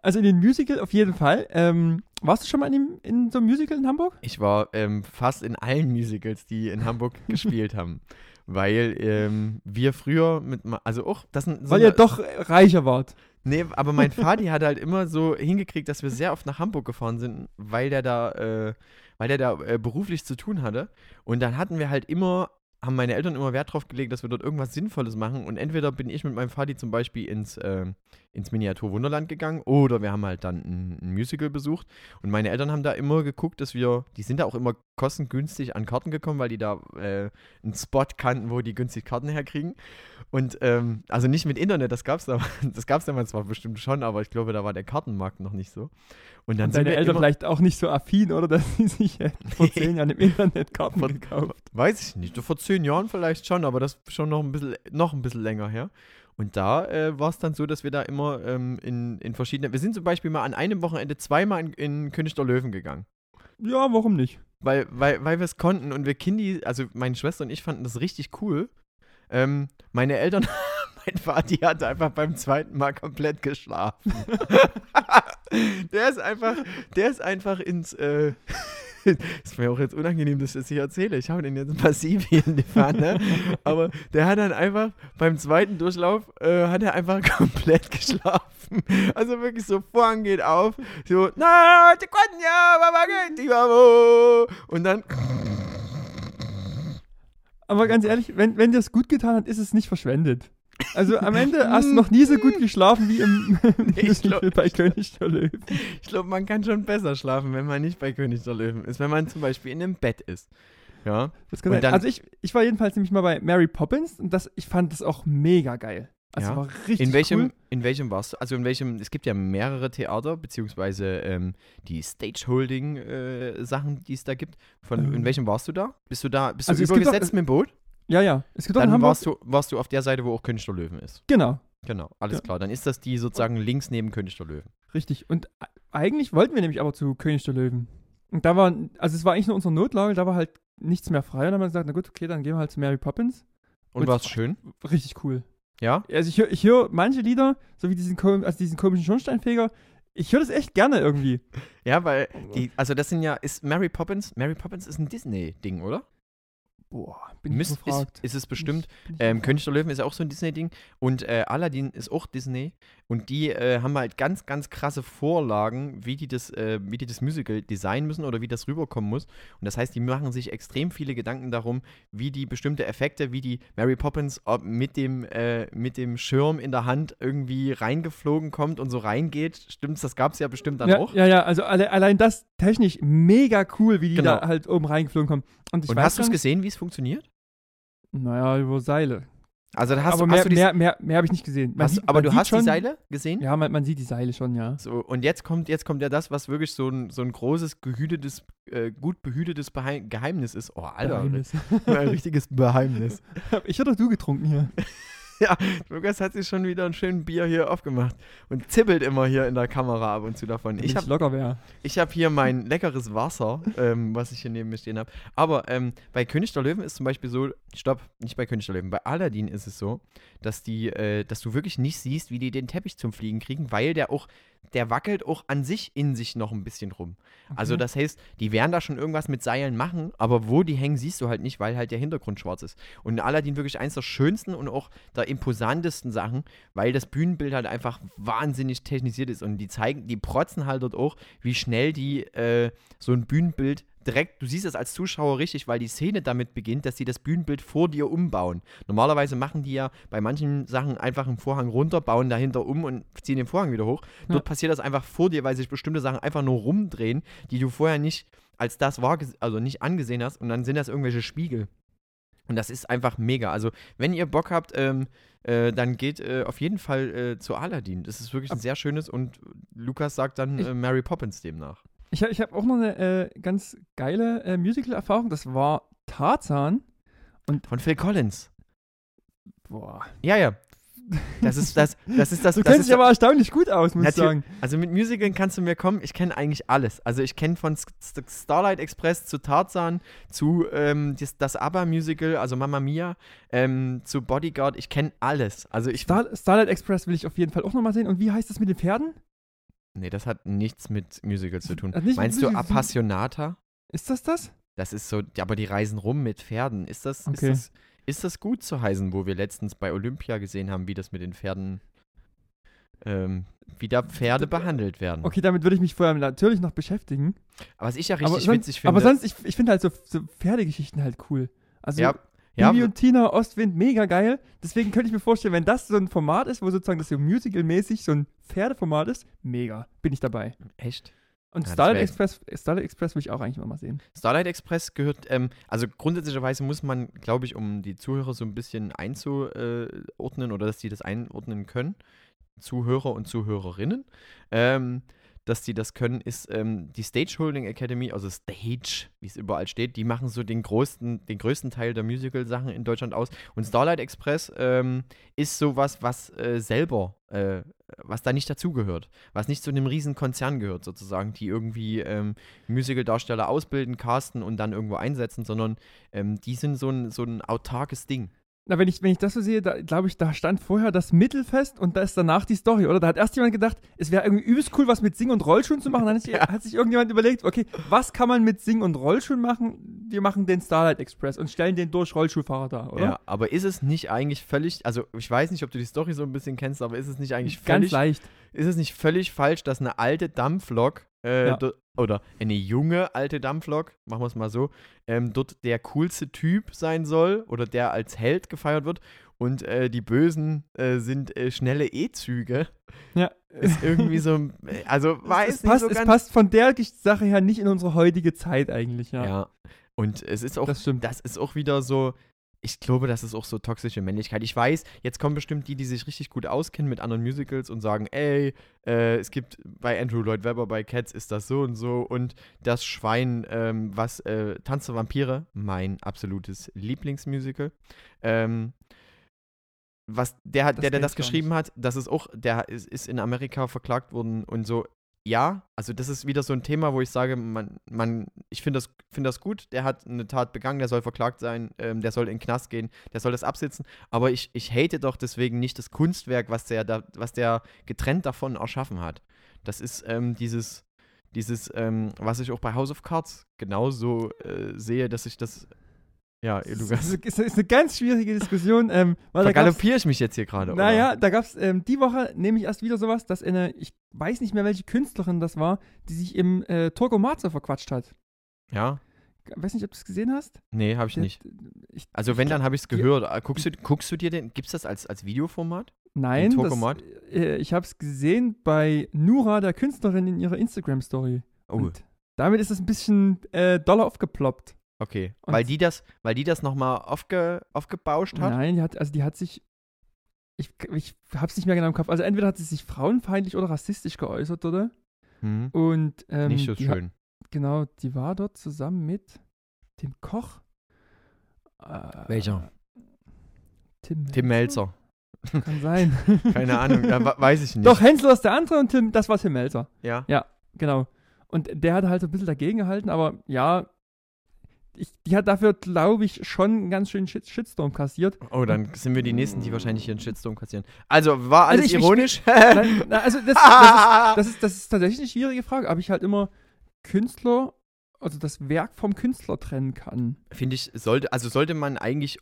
Also in den Musical auf jeden Fall. Ähm, warst du schon mal in, dem, in so einem Musical in Hamburg? Ich war ähm, fast in allen Musicals, die in Hamburg [LAUGHS] gespielt haben. Weil ähm, wir früher mit, also auch, das sind so Weil ihr doch reicher wart. Nee, aber mein [LAUGHS] Vati hat halt immer so hingekriegt, dass wir sehr oft nach Hamburg gefahren sind, weil der da, äh, weil der da äh, beruflich zu tun hatte. Und dann hatten wir halt immer, haben meine Eltern immer Wert drauf gelegt, dass wir dort irgendwas Sinnvolles machen. Und entweder bin ich mit meinem Vati zum Beispiel ins, äh, ins Miniatur Wunderland gegangen oder wir haben halt dann ein, ein Musical besucht. Und meine Eltern haben da immer geguckt, dass wir, die sind da auch immer kostengünstig an Karten gekommen, weil die da äh, einen Spot kannten, wo die günstig Karten herkriegen. Und ähm, also nicht mit Internet, das gab's da, [LAUGHS] das gab's damals zwar bestimmt schon, aber ich glaube, da war der Kartenmarkt noch nicht so. Und dann Und deine Eltern vielleicht auch nicht so affin, oder? [LAUGHS] Dass sie sich [LAUGHS] vor zehn Jahren im Internet Karten gekauft. weiß ich nicht, vor zehn Jahren vielleicht schon, aber das schon noch ein bisschen, noch ein bisschen länger her. Und da äh, war es dann so, dass wir da immer ähm, in, in verschiedenen, wir sind zum Beispiel mal an einem Wochenende zweimal in, in König der Löwen gegangen. Ja, warum nicht? Weil, weil, weil wir es konnten und wir Kindi, also meine Schwester und ich fanden das richtig cool. Ähm, meine Eltern, [LAUGHS] mein Vati hatte einfach beim zweiten Mal komplett geschlafen. [LAUGHS] der ist einfach, der ist einfach ins, äh, [LAUGHS] ist mir auch jetzt unangenehm, dass ich das hier erzähle. Ich habe den jetzt massiv hier in die Pfanne. [LAUGHS] Aber der hat dann einfach beim zweiten Durchlauf, äh, hat er einfach [LAUGHS] komplett geschlafen. Also wirklich so, Vorhang geht auf, so, na. Und dann, Aber ganz ehrlich, wenn, wenn dir es gut getan hat, ist es nicht verschwendet. Also am Ende hast du noch nie so gut geschlafen wie im [LAUGHS] Ich glaub- bei König der Löwen. ich glaube, man kann schon besser schlafen, wenn man nicht bei König der Löwen ist, wenn man zum Beispiel in einem Bett ist. Ja, dann- also ich, ich war jedenfalls nämlich mal bei Mary Poppins und das, ich fand das auch mega geil. Also Ja. war richtig in welchem, cool. in welchem warst du? Also in welchem, es gibt ja mehrere Theater, beziehungsweise ähm, die Stageholding-Sachen, die es da gibt. Von, Ähm. In welchem warst du da? Bist du da, bist du Also gibt übergesetzt doch- mit dem Boot? Ja, ja. Es gibt auch in Dann Hamburg. warst du, warst du auf der Seite, wo auch König der Löwen ist. Genau, Genau, alles Ja. klar. Dann ist das die sozusagen links neben König der Löwen. richtig. Und e- eigentlich wollten wir nämlich aber zu König der Löwen. Und da war, also es war eigentlich nur unsere Notlage, da war halt nichts mehr frei. Und dann haben wir gesagt, na gut, okay, dann gehen wir halt zu Mary Poppins. Und Und- war es schön? Richtig cool. Ja? Also ich höre ich hör manche Lieder, so wie diesen, kom- also diesen komischen Schornsteinfeger, ich höre das echt gerne irgendwie. Ja, weil die, also das sind ja, ist Mary Poppins, Mary Poppins ist ein Disney-Ding, oder? Boah, bin ich Mist, ist, gefragt. ist es bestimmt. Ich Ähm. König der Löwen ist ja auch so ein Disney-Ding. Und äh, Aladdin ist auch Disney. Und die äh, haben halt ganz, ganz krasse Vorlagen, wie die das, äh, wie die das Musical designen müssen oder wie das rüberkommen muss. Und das heißt, die machen sich extrem viele Gedanken darum, wie die bestimmte Effekte, wie die Mary Poppins ob mit dem, äh, mit dem Schirm in der Hand irgendwie reingeflogen kommt und so reingeht. Stimmt's? Das gab es ja bestimmt dann ja, auch. Ja, ja, also alle, allein das technisch mega cool, wie die Genau. da halt oben reingeflogen kommen. Und, ich und hast du es gesehen, wie es funktioniert? Naja, über Seile. Also da hast aber du, mehr, hast du mehr, mehr, mehr habe ich nicht gesehen. Hast, sieht- aber du hast schon, die Seile gesehen? Ja, man, man sieht die Seile schon, ja. So, und jetzt kommt, jetzt kommt ja das, was wirklich so ein, so ein großes, gehütetes, äh, gut behütetes Behei Geheimnis ist. Oh, Alter, Geheimnis. [LAUGHS] ein richtiges Geheimnis. [LAUGHS] ich hatte doch du getrunken hier. [LAUGHS] [LAUGHS] Ja, Lukas hat sich schon wieder ein schönes Bier hier aufgemacht und zippelt immer hier in der Kamera ab und zu davon. Wenn Ich habe locker wäre. ich hab hier mein leckeres Wasser, ähm, was ich hier neben mir stehen habe. Aber ähm, bei König der Löwen ist zum Beispiel so, stopp, nicht bei König der Löwen, bei Aladdin ist es so, dass die, äh, dass du wirklich nicht siehst, wie die den Teppich zum Fliegen kriegen, weil der auch, der wackelt auch an sich in sich noch ein bisschen rum. Also Okay. das heißt, die werden da schon irgendwas mit Seilen machen, aber wo die hängen, siehst du halt nicht, weil halt der Hintergrund schwarz ist. Und in Aladdin wirklich eins der schönsten und auch der imposantesten Sachen, weil das Bühnenbild halt einfach wahnsinnig technisiert ist. Und die zeigen, die protzen halt dort auch, wie schnell die äh, so ein Bühnenbild direkt, du siehst es als Zuschauer richtig, weil die Szene damit beginnt, dass sie das Bühnenbild vor dir umbauen. Normalerweise machen die ja bei manchen Sachen einfach einen Vorhang runter, bauen dahinter um und ziehen den Vorhang wieder hoch. Ja. Dort passiert das einfach vor dir, weil sich bestimmte Sachen einfach nur rumdrehen, die du vorher nicht als das war, also nicht angesehen hast und dann sind das irgendwelche Spiegel. Und das ist einfach mega. Also, wenn ihr Bock habt, ähm, äh, dann geht äh, auf jeden Fall äh, zu Aladdin. Das ist wirklich ein sehr schönes und Lukas sagt dann äh, Mary Poppins demnach. Ich, ich habe auch noch eine äh, ganz geile äh, Musical-Erfahrung. Das war Tarzan. Von Phil Collins. Boah. Ja, ja. Das ist das, das ist das. [LAUGHS] Du das kennst dich aber erstaunlich gut aus, muss ich sagen. Also mit Musicalen kannst du mir kommen, ich kenne eigentlich alles. Also ich kenne von Starlight Express zu Tarzan, zu ähm, das, das ABBA-Musical, also Mamma Mia, ähm, zu Bodyguard, ich kenne alles. Also ich... Star Starlight Express will ich auf jeden Fall auch nochmal sehen. Und wie heißt das mit den Pferden? Nee, das hat nichts mit Musicals zu tun. Meinst du? Appassionata? Ist das das? Das ist so, aber die reisen rum mit Pferden. Ist das, Okay. ist das, ist das gut zu heißen, wo wir letztens bei Olympia gesehen haben, wie das mit den Pferden, ähm, wie da Pferde behandelt werden. Okay, damit würde ich mich vorher natürlich noch beschäftigen. Aber was ich ja richtig sonst, witzig finde... aber sonst, ich, ich finde halt so, so Pferdegeschichten halt cool. Also ja, ja, Bibi und Tina, Ostwind, mega geil. Deswegen könnte ich mir vorstellen, wenn das so ein Format ist, wo sozusagen das so musical-mäßig so ein Pferdeformat ist, mega, bin ich dabei. echt? Und Ja, Starlight Express, Starlight Express will ich auch eigentlich mal sehen. Starlight Express gehört, ähm, also grundsätzlicherweise muss man, glaube ich, um die Zuhörer so ein bisschen einzuordnen oder dass die das einordnen können, Zuhörer und Zuhörerinnen, ähm, dass die das können, ist ähm, die Stage Holding Academy, also Stage, wie es überall steht, die machen so den größten, den größten Teil der Musical-Sachen in Deutschland aus. Und Starlight Express ähm, ist sowas, was äh, selber, äh, was da nicht dazugehört, was nicht zu einem riesen Konzern gehört, sozusagen, die irgendwie ähm, Musical-Darsteller ausbilden, casten und dann irgendwo einsetzen, sondern ähm, die sind so ein, so ein autarkes Ding. Na, wenn ich, wenn ich das so sehe, da glaube ich, da stand vorher das Mittelfest und da ist danach die Story, oder? Da hat erst jemand gedacht, es wäre irgendwie übelst cool, was mit Sing- und Rollschuhen zu machen. Dann hat sich, Ja. hat sich irgendjemand überlegt, okay, was kann man mit Sing- und Rollschuhen machen? Wir machen den Starlight Express und stellen den durch Rollschuhfahrer da, oder? Ja, aber ist es nicht eigentlich völlig, also ich weiß nicht, ob du die Story so ein bisschen kennst, aber ist es nicht eigentlich Ganz völlig, leicht. ist es nicht völlig falsch, dass eine alte Dampflok äh, Ja. do- oder eine junge alte Dampflok, machen wir es mal so, ähm, dort der coolste Typ sein soll oder der als Held gefeiert wird und äh, die Bösen äh, sind äh, schnelle E-Züge. Ja. [LAUGHS] Ist irgendwie so, äh, also weiß es, nicht passt, so es passt von der Sache her nicht in unsere heutige Zeit eigentlich, ja. Ja. Und es ist auch, Das stimmt. das ist auch wieder so, ich glaube, das ist auch so toxische Männlichkeit. Ich weiß, jetzt kommen bestimmt die, die sich richtig gut auskennen mit anderen Musicals und sagen, ey, äh, es gibt bei Andrew Lloyd Webber bei Cats ist das so und so und das Schwein, ähm, was äh, Tanz der Vampire, mein absolutes Lieblingsmusical. Ähm, was der hat, Das der, der das geschrieben hat, das ist auch, der ist, ist in Amerika verklagt worden und so. Ja, also das ist wieder so ein Thema, wo ich sage, man, man, ich finde das, find das gut, der hat eine Tat begangen, der soll verklagt sein, ähm, der soll in den Knast gehen, der soll das absitzen, aber ich, ich hate doch deswegen nicht das Kunstwerk, was der, da, was der getrennt davon erschaffen hat. Das ist ähm, dieses, dieses, ähm, was ich auch bei House of Cards genauso äh, sehe, dass ich das, ja, Lukas, ist, ist, eine ganz schwierige Diskussion, ähm, vergaloppiere ich mich jetzt hier gerade, oder? naja, da gab es ähm, die Woche nämlich erst wieder sowas, dass eine, ich weiß nicht mehr, welche Künstlerin das war, die sich im äh, Turgo Marzo verquatscht hat. Ja? Weiß nicht, ob du es gesehen hast? Nee, habe ich Der- nicht. Ich, Also wenn, dann habe ich es die- gehört. Äh, Guckst du, guckst du dir den, gibt es das als, als Videoformat? Nein, das, äh, ich habe es gesehen bei Nura, der Künstlerin, in ihrer Instagram-Story. Oh, Und damit ist es ein bisschen äh, doller aufgeploppt. Okay. und- weil die das, weil die das nochmal aufge, aufgebauscht hat? Nein, die hat, also die hat sich, ich, ich hab's nicht mehr genau im Kopf, also entweder hat sie sich frauenfeindlich oder rassistisch geäußert, oder? Hm. Und ähm, Nicht so die hat- schön. Genau, die war dort zusammen mit dem Koch. Äh, Welcher? Tim, Tim Melzer. Kann sein. [LAUGHS] Keine Ahnung, ja, weiß ich nicht. Doch, Hänsel ist der andere und Tim, das war Tim Melzer. Ja. Genau. Und der hat halt so ein bisschen dagegen gehalten, aber ja, ich, die hat dafür, glaube ich, schon einen ganz schönen Shit Shitstorm kassiert. Oh, dann sind wir die Nächsten, die wahrscheinlich hier einen Shitstorm kassieren. Also, war Also alles ich- ich- ironisch? Nein, [LAUGHS] na, also das, das, ist, [LAUGHS] das, ist, das ist tatsächlich eine schwierige Frage, ob ich halt immer Künstler, also das Werk vom Künstler trennen kann. Finde ich, sollte, also sollte man eigentlich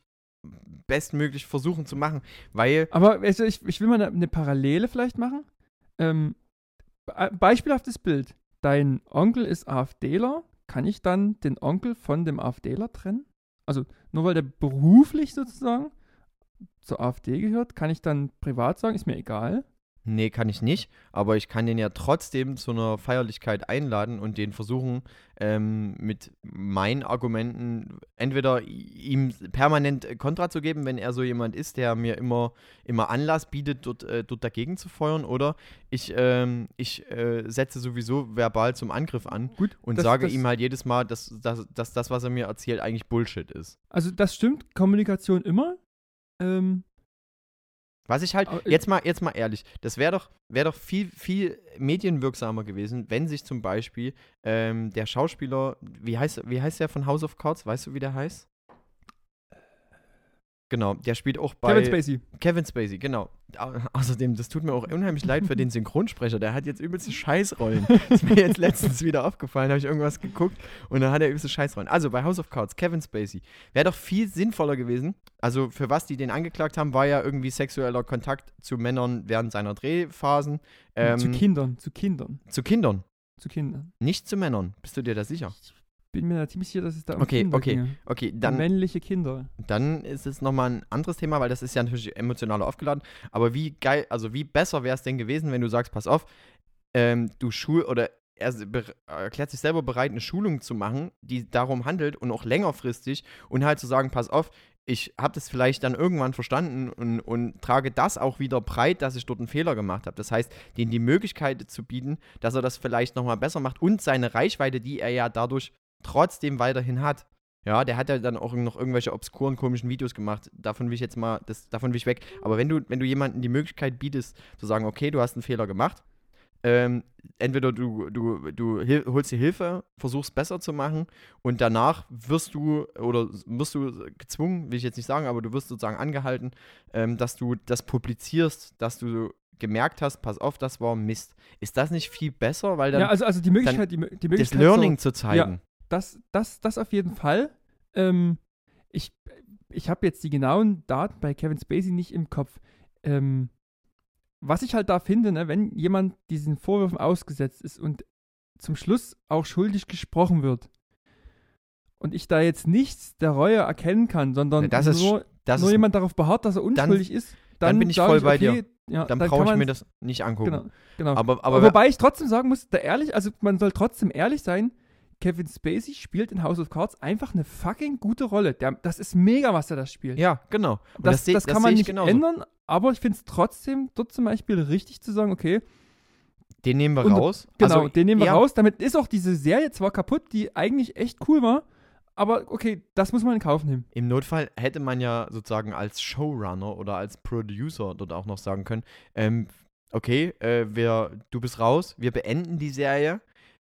bestmöglich versuchen zu machen, weil, Aber also ich, ich will mal eine, eine Parallele vielleicht machen. Ähm, be- beispielhaftes Bild. Dein Onkel ist AfDler. Kann ich dann den Onkel von dem AfDler trennen? Also nur weil der beruflich sozusagen zur AfD gehört, kann ich dann privat sagen, ist mir egal. Nee, kann ich nicht, aber ich kann den ja trotzdem zu einer Feierlichkeit einladen und den versuchen, ähm, mit meinen Argumenten entweder ihm permanent Kontra zu geben, wenn er so jemand ist, der mir immer, immer Anlass bietet, dort, äh, dort dagegen zu feuern, oder ich, ähm, ich äh, setze sowieso verbal zum Angriff an Gut, und das- sage das- ihm halt jedes Mal, dass, dass, dass das, was er mir erzählt, eigentlich Bullshit ist. Also das stimmt, Kommunikation immer. Ähm, Was ich halt, jetzt mal, jetzt mal ehrlich, das wäre doch, wär doch viel, viel medienwirksamer gewesen, wenn sich zum Beispiel ähm, der Schauspieler, wie heißt, wie heißt der von House of Cards? Weißt du, wie der heißt? Genau, der spielt auch bei Kevin Spacey. Kevin Spacey, genau. Au- Außerdem, das tut mir auch unheimlich leid für den Synchronsprecher. Der hat jetzt übelste Scheißrollen. Das [LAUGHS] ist mir jetzt letztens wieder aufgefallen, habe ich irgendwas geguckt und dann hat er übelste Scheißrollen. Also bei House of Cards, Kevin Spacey. Wäre doch viel sinnvoller gewesen. Also für was die den angeklagt haben, war ja irgendwie sexueller Kontakt zu Männern während seiner Drehphasen. Ähm, zu Kindern, zu Kindern, zu Kindern, zu Kindern. nicht zu Männern. Bist du dir da sicher? Bin mir da ziemlich sicher, dass es da um Okay, Kinder okay. ginge. Okay, Um dann, männliche Kinder. dann ist es nochmal ein anderes Thema, weil das ist ja natürlich emotional aufgeladen. Aber wie geil, also wie besser wäre es denn gewesen, wenn du sagst, pass auf, ähm, du Schul oder er erklärt sich selber bereit, eine Schulung zu machen, die darum handelt und auch längerfristig und halt zu sagen, pass auf, ich habe das vielleicht dann irgendwann verstanden und, und trage das auch wieder breit, dass ich dort einen Fehler gemacht habe. Das heißt, denen die Möglichkeit zu bieten, dass er das vielleicht nochmal besser macht und seine Reichweite, die er ja dadurch trotzdem weiterhin hat. Ja, der hat ja dann auch noch irgendwelche obskuren, komischen Videos gemacht. Davon will ich jetzt mal, das, davon will ich weg. Aber wenn du, wenn du jemandem die Möglichkeit bietest, zu sagen, okay, du hast einen Fehler gemacht, ähm, entweder du, du, du holst dir Hilfe, versuchst besser zu machen und danach wirst du oder wirst du gezwungen, will ich jetzt nicht sagen, aber du wirst sozusagen angehalten, ähm, dass du das publizierst, dass du gemerkt hast, pass auf, das war Mist. Ist das nicht viel besser, weil dann Ja, also, also die Möglichkeit, die, die das Möglichkeit Learning so, zu zeigen? Das, das, das auf jeden Fall. Ähm, ich ich habe jetzt die genauen Daten bei Kevin Spacey nicht im Kopf. Ähm, was ich halt da finde, ne, wenn jemand diesen Vorwürfen ausgesetzt ist und zum Schluss auch schuldig gesprochen wird und ich da jetzt nichts der Reue erkennen kann, sondern Ja, das ist nur, nur jemand darauf beharrt, dass er unschuldig ist, dann, dann bin ich voll bei okay, Ja, dann kann brauche ich mir das nicht angucken. Genau, genau. Aber aber wobei ich trotzdem sagen muss, da ehrlich, also man soll trotzdem ehrlich sein, Kevin Spacey spielt in House of Cards einfach eine fucking gute Rolle. Der, das ist mega, was er da spielt. ja, genau. Und das, seh- das kann seh man ich nicht genauso. ändern, aber ich finde es trotzdem dort zum Beispiel richtig zu sagen, okay, Den nehmen wir Und- raus. genau, Also, den nehmen wir ja, raus. Damit ist auch diese Serie zwar kaputt, die eigentlich echt cool war, aber okay, das muss man in Kauf nehmen. Im Notfall hätte man ja sozusagen als Showrunner oder als Producer dort auch noch sagen können, ähm, okay, äh, wir, du bist raus, wir beenden die Serie.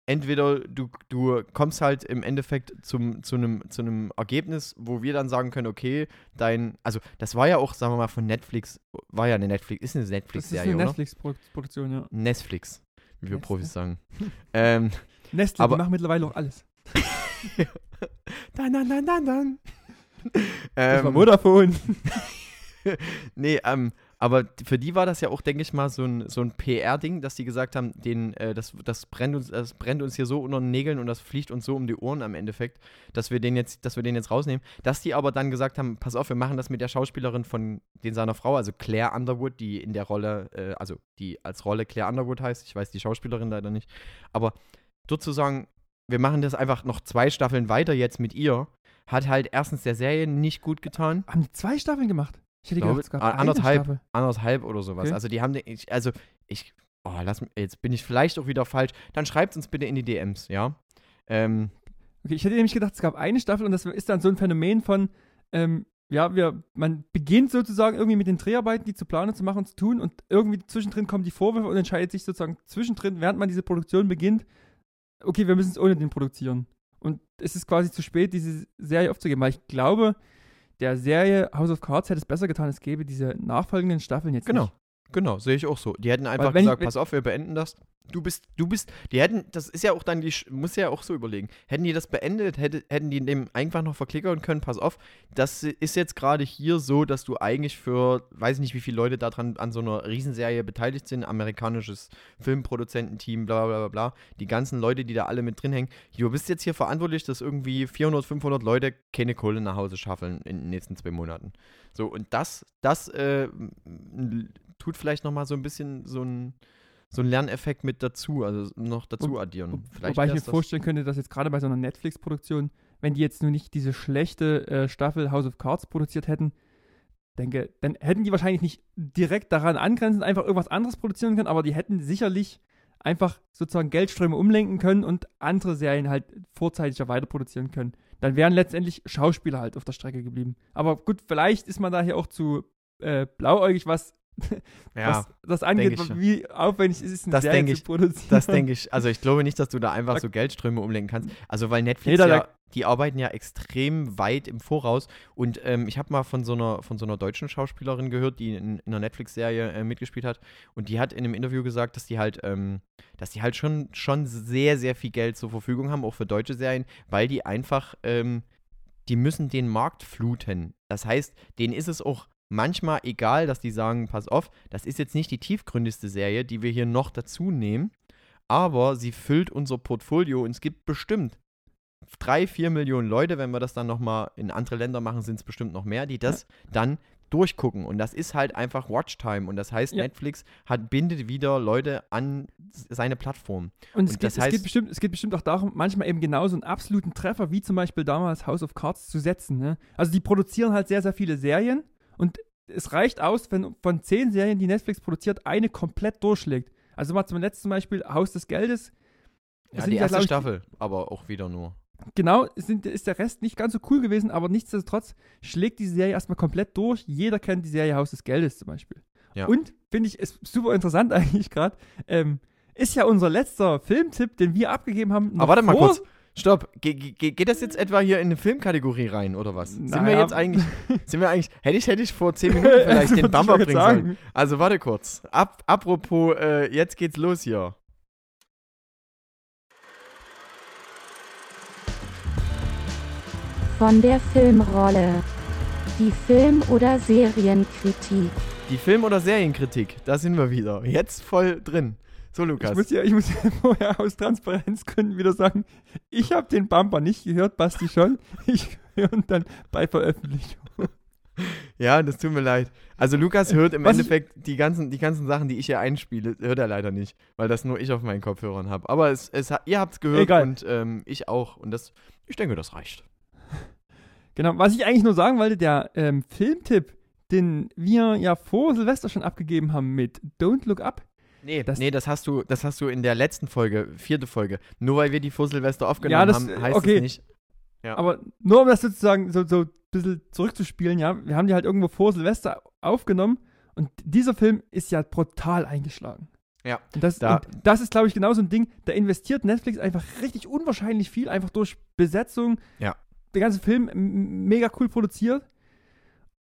Entweder du, du kommst halt im Endeffekt zum, zu einem zu einem Ergebnis, wo wir dann sagen können, okay, dein, also das war ja auch, sagen wir mal, von Netflix, war ja eine Netflix, ist eine Netflix-Serie, eine oder? Netflix-Produktion, ja. Netflix, wie wir Netflix. Profis sagen. [LAUGHS] ähm, Nestle, Aber- die machen mittlerweile auch alles. [LAUGHS] dann, dann, dann, dann, dann. Das war Ähm, Vodafone. [LAUGHS] nee, ähm, aber für die war das ja auch, denke ich mal, so ein, so ein PR-Ding, dass die gesagt haben, den, äh, das, das, brennt uns, das brennt uns hier so unter den Nägeln und das fliegt uns so um die Ohren am Endeffekt, dass wir den jetzt, dass wir den jetzt rausnehmen. Dass die aber dann gesagt haben, pass auf, wir machen das mit der Schauspielerin von den seiner Frau, also Claire Underwood, die in der Rolle, äh, also die als Rolle Claire Underwood heißt, ich weiß die Schauspielerin leider nicht, aber dort zu sagen, wir machen das einfach noch zwei Staffeln weiter jetzt mit ihr, hat halt erstens der Serie nicht gut getan. Haben die zwei Staffeln gemacht? Ich hätte Glaube, gedacht, es gab eine anderthalb. Staffel. anderthalb oder sowas. Okay. Also die haben, ich, also ich, oh, lass mich, jetzt bin ich vielleicht auch wieder falsch. Dann schreibt uns bitte in die DMs, ja. Ähm, Okay, ich hätte nämlich gedacht, es gab eine Staffel und das ist dann so ein Phänomen von, ähm, ja, wir, man beginnt sozusagen irgendwie mit den Dreharbeiten, die zu planen, zu machen und zu tun und irgendwie zwischendrin kommen die Vorwürfe und entscheidet sich sozusagen zwischendrin, während man diese Produktion beginnt, okay, wir müssen es ohne den produzieren. Und es ist quasi zu spät, diese Serie aufzugeben, weil ich glaube, der Serie House of Cards hätte es besser getan, es gäbe diese nachfolgenden Staffeln jetzt genau. nicht. Genau, sehe ich auch so. Die hätten einfach wenn gesagt, wenn- pass auf, wir beenden das. Du bist, du bist, die hätten, das ist ja auch dann, die, muss ja auch so überlegen. Hätten die das beendet, hätte, hätten die dem einfach noch verklickern können, pass auf, das ist jetzt gerade hier so, dass du eigentlich für, weiß ich nicht, wie viele Leute daran an so einer Riesenserie beteiligt sind, amerikanisches Filmproduzententeam, bla bla bla bla, die ganzen Leute, die da alle mit drin hängen. Du bist jetzt hier verantwortlich, dass irgendwie 400, 500 Leute keine Kohle nach Hause schaffen in den nächsten zwei Monaten. So, und das, das, äh, tut vielleicht noch mal so ein bisschen so ein, so ein Lerneffekt mit dazu, also noch dazu Wo- addieren. Vielleicht Wobei ich mir vorstellen könnte, dass jetzt gerade bei so einer Netflix-Produktion, wenn die jetzt nur nicht diese schlechte äh, Staffel House of Cards produziert hätten, denke, dann hätten die wahrscheinlich nicht direkt daran angrenzend einfach irgendwas anderes produzieren können, aber die hätten sicherlich einfach sozusagen Geldströme umlenken können und andere Serien halt vorzeitiger weiter produzieren können. Dann wären letztendlich Schauspieler halt auf der Strecke geblieben. Aber gut, vielleicht ist man da hier auch zu äh, blauäugig, was, ja, was das angeht, ich wie aufwendig es ist, eine Das Serie denk zu ich- produzieren. das denke ich. Also ich glaube nicht, dass du da einfach so Geldströme umlenken kannst. Also weil Netflix da- ja, die arbeiten ja extrem weit im Voraus. Und ähm, ich habe mal von so einer von so einer deutschen Schauspielerin gehört, die in, in einer Netflix-Serie äh, mitgespielt hat. Und die hat in einem Interview gesagt, dass die halt, ähm, dass die halt schon schon sehr sehr viel Geld zur Verfügung haben, auch für deutsche Serien, weil die einfach, ähm, die müssen den Markt fluten. Das heißt, denen ist es auch manchmal egal, dass die sagen, pass auf, das ist jetzt nicht die tiefgründigste Serie, die wir hier noch dazu nehmen, aber sie füllt unser Portfolio und es gibt bestimmt drei, vier Millionen Leute, wenn wir das dann nochmal in andere Länder machen, sind es bestimmt noch mehr, die das dann durchgucken. Und das ist halt einfach Watchtime. Und das heißt, Ja. Netflix hat, bindet wieder Leute an seine Plattform. Und es, Und geht, das es, geht heißt- bestimmt, es geht bestimmt auch darum, manchmal eben genau so einen absoluten Treffer, wie zum Beispiel damals House of Cards, zu setzen. Ne? Also die produzieren halt sehr, sehr viele Serien und es reicht aus, wenn von zehn Serien, die Netflix produziert, eine komplett durchschlägt. Also mal zum letzten Beispiel Haus des Geldes. Ja, die ja, erste glaub ich, Staffel, aber auch wieder nur. Genau, sind, ist der Rest nicht ganz so cool gewesen, aber nichtsdestotrotz schlägt die Serie erstmal komplett durch. Jeder kennt die Serie Haus des Geldes zum Beispiel. Ja. Und finde ich, ist super interessant [LAUGHS] eigentlich gerade. Ähm, ist ja unser letzter Filmtipp, den wir abgegeben haben. Aber warte mal kurz. Stopp, Ge ge geht das jetzt etwa hier in eine Filmkategorie rein oder was? Sind wir Naja. jetzt eigentlich, [LAUGHS] sind wir eigentlich, hätte ich, hätte ich vor zehn Minuten [LAUGHS] vielleicht Also, den Bumper bringen sagen. sollen. Also warte kurz. Ab, apropos, äh, jetzt geht's los hier. Von der Filmrolle. Die Film- oder Serienkritik. Die Film- oder Serienkritik, da sind wir wieder. Jetzt voll drin. So, Ich Lukas. muss, ja, ich muss ja [LAUGHS] vorher aus Transparenzgründen wieder sagen, ich habe den Bumper nicht gehört, Basti schon. [LAUGHS] Ich höre ihn dann bei Veröffentlichung. Ja, das tut mir leid. Also Lukas hört im Was ich- Endeffekt die ganzen, die ganzen Sachen, die ich hier einspiele, hört er leider nicht, weil das nur ich auf meinen Kopfhörern habe. Aber es, es, ihr habt es gehört Egal. und ähm, ich auch. Und das, ich denke, das reicht. [LAUGHS] Genau, was ich eigentlich nur sagen wollte, der ähm, Filmtipp, den wir ja vor Silvester schon abgegeben haben mit Don't Look Up. Nee, Das- das, nee, das hast du, das hast du in der letzten Folge, vierte Folge. Nur weil wir die vor Silvester aufgenommen das- haben, heißt okay. es nicht. Ja. Aber nur um das sozusagen so, so ein bisschen zurückzuspielen, ja, wir haben die halt irgendwo vor Silvester aufgenommen und dieser Film ist ja brutal eingeschlagen. Ja, Und das, da- und das ist, glaube ich, genau so ein Ding, da investiert Netflix einfach richtig unwahrscheinlich viel, einfach durch Besetzung. Ja. Der ganze Film mega cool produziert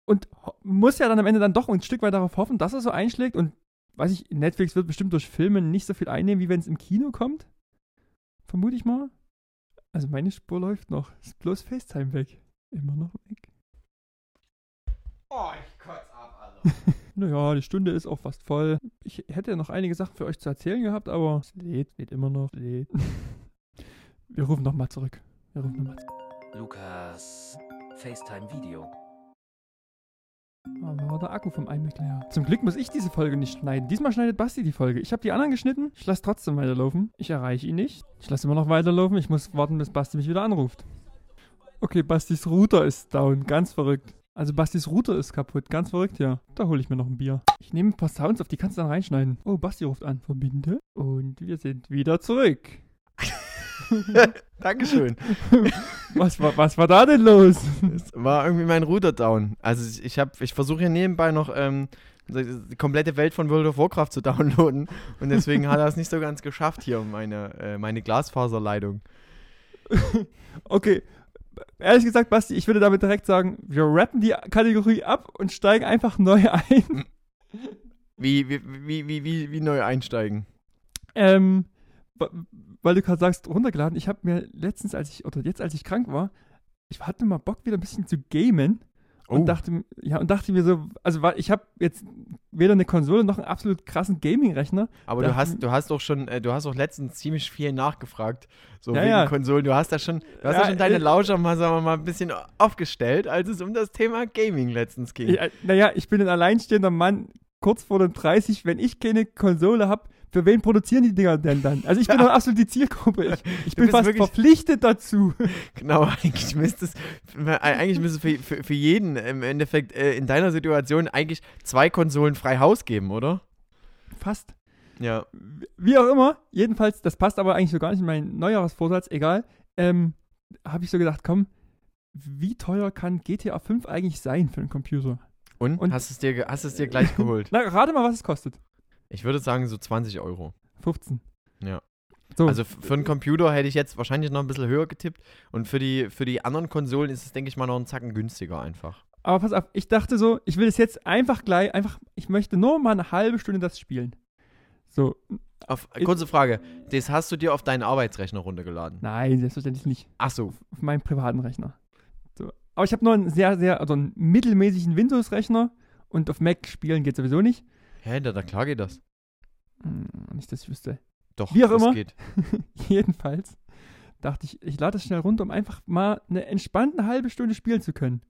und muss ja dann am Ende dann doch ein Stück weit darauf hoffen, dass er so einschlägt und weiß ich, Netflix wird bestimmt durch Filme nicht so viel einnehmen, wie wenn es im Kino kommt. Vermute ich mal. Also meine Spur läuft noch. Ist bloß FaceTime weg. Immer noch weg. Oh, ich kotz ab, Alter. [LAUGHS] Naja, die Stunde ist auch fast voll. Ich hätte ja noch einige Sachen für euch zu erzählen gehabt, aber es lädt, lädt immer noch, lädt. [LAUGHS] Wir rufen nochmal zurück. Wir rufen nochmal zurück. Lukas FaceTime-Video. Aber war der Akku vom iMac leer. Zum Glück muss ich diese Folge nicht schneiden. Diesmal schneidet Basti die Folge. Ich habe die anderen geschnitten. Ich lasse trotzdem weiterlaufen. Ich erreiche ihn nicht. Ich lasse immer noch weiterlaufen. Ich muss warten, bis Basti mich wieder anruft. Okay, Bastis Router ist down. Ganz verrückt. Also Bastis Router ist kaputt. Ganz verrückt, ja. Da hole ich mir noch ein Bier. Ich nehme ein paar Sounds auf, die kannst du dann reinschneiden. Oh, Basti ruft an. Verbinde. Und wir sind wieder zurück. [LAUGHS] Dankeschön. Was war, was war da denn los? Es war irgendwie mein Router down. Also ich, ich, hab- ich versuche hier nebenbei noch ähm, die komplette Welt von World of Warcraft zu downloaden. Und deswegen hat er es nicht so ganz geschafft hier, meine, äh, meine Glasfaserleitung. Okay. Ehrlich gesagt, Basti, ich würde damit direkt sagen, wir rappen die Kategorie ab und steigen einfach neu ein. Wie, wie, wie, wie, wie, wie neu einsteigen? ähm, weil du gerade sagst, runtergeladen. Ich habe mir letztens, als ich, oder jetzt, als ich krank war, ich hatte mal Bock, wieder ein bisschen zu gamen. Und Oh. dachte, m- ja, und dachte mir so, also weil ich habe jetzt weder eine Konsole noch einen absolut krassen Gaming-Rechner. Aber du dachte- hast, du hast auch schon, äh, du hast auch letztens ziemlich viel nachgefragt, so Ja, wegen ja. Konsolen. Du hast da schon, du hast Ja, schon deine äh, Lauscher mal, sagen wir mal, ein bisschen aufgestellt, als es um das Thema Gaming letztens ging. Ja, naja, ich bin ein alleinstehender Mann, kurz vor den 30, wenn ich keine Konsole habe, für wen produzieren die Dinger denn dann? Also ich bin Ja. [LAUGHS] doch absolut die Zielgruppe. Ich, ich bin fast verpflichtet dazu. [LAUGHS] Genau, eigentlich müsste es, eigentlich müsste es für, für, für jeden im Endeffekt äh, in deiner Situation eigentlich zwei Konsolen frei Haus geben, oder? Fast. Ja. Wie auch immer, jedenfalls, das passt aber eigentlich so gar nicht in meinen Neujahrsvorsatz, egal. Ähm, habe ich so gedacht, komm, wie teuer kann GTA 5 eigentlich sein für einen Computer? Und, Und- hast, es dir, hast es dir gleich geholt? [LAUGHS] Na, rate mal, was es kostet. Ich würde sagen so 20 Euro. 15. Ja. So, Also für einen Computer hätte ich jetzt wahrscheinlich noch ein bisschen höher getippt. Und für die, für die anderen Konsolen ist es, denke ich mal, noch einen Zacken günstiger einfach. aber pass auf, ich dachte so, ich will es jetzt einfach gleich, einfach, ich möchte nur mal eine halbe Stunde das spielen. So, Auf, kurze Frage, das hast du dir auf deinen Arbeitsrechner runtergeladen? nein, selbstverständlich nicht. Ach so. Auf meinem privaten Rechner. So. Aber ich habe nur einen sehr, sehr, also einen mittelmäßigen Windows-Rechner und auf Mac spielen geht sowieso nicht. Hä, da, da klar geht das. Hm, nicht, dass ich wüsste. Doch, Wie auch das immer. geht. [LAUGHS] Jedenfalls dachte ich, ich lade das schnell runter, um einfach mal eine entspannte halbe Stunde spielen zu können.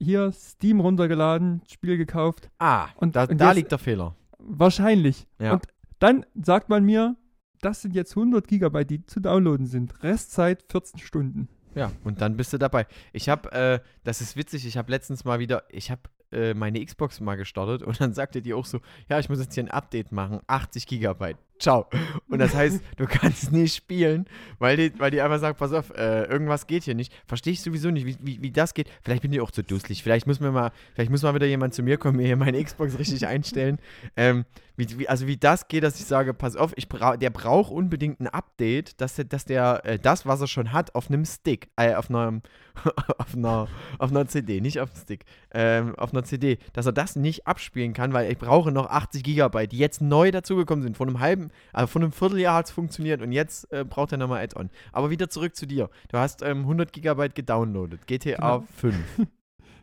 Hier Steam runtergeladen, Spiel gekauft. Ah, Und- da, und da jetzt- liegt der Fehler. Wahrscheinlich. Ja. Und dann sagt man mir, das sind jetzt 100 Gigabyte, die zu downloaden sind. Restzeit 14 Stunden. Ja, und dann bist du dabei. Ich habe, äh, das ist witzig, ich habe letztens mal wieder, ich habe äh, meine Xbox mal gestartet und dann sagte die auch so, ja, ich muss jetzt hier ein Update machen, 80 Gigabyte. Ciao. Und das [LAUGHS] heißt, du kannst nicht spielen, weil die, weil die einfach sagt, pass auf, äh, irgendwas geht hier nicht. Verstehe ich sowieso nicht, wie, wie, wie das geht. Vielleicht bin ich auch zu dusselig. Vielleicht muss mir mal, vielleicht muss mal wieder jemand zu mir kommen, mir hier meine Xbox richtig [LAUGHS] einstellen. Ähm, wie, wie, also wie das geht, dass ich sage, pass auf, ich bra der braucht unbedingt ein Update, dass der, dass der äh, das, was er schon hat, auf einem Stick, äh, auf einem, [LAUGHS] auf einer, auf einer CD, nicht auf dem Stick, ähm, auf einer CD, dass er das nicht abspielen kann, weil ich brauche noch 80 Gigabyte, die jetzt neu dazugekommen sind. Vor einem halben, also vor einem Vierteljahr hat es funktioniert und jetzt äh, braucht er nochmal Add-on. Aber wieder zurück zu dir. Du hast ähm, 100 Gigabyte gedownloadet, GTA Genau. 5. [LAUGHS]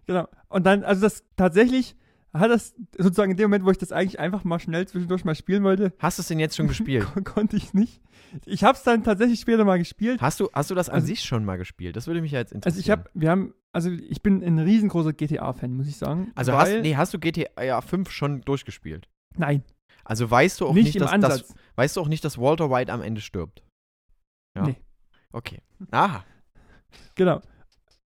Genau. Und dann, also das tatsächlich hat das sozusagen in dem Moment, wo ich das eigentlich einfach mal schnell zwischendurch mal spielen wollte, Hast du es denn jetzt schon [LAUGHS] gespielt? kon konnte ich nicht. Ich habe es dann tatsächlich später mal gespielt. Hast du, hast du das an Also- sich schon mal gespielt? Das würde mich ja jetzt interessieren. Also ich habe, wir haben, also ich bin ein riesengroßer GTA-Fan, muss ich sagen. Also hast, nee, hast du GTA 5 schon durchgespielt? Nein, Also weißt du auch nicht, nicht, dass, dass, weißt du auch nicht, dass Walter White am Ende stirbt? Ja. Nee. Okay. Aha. Genau.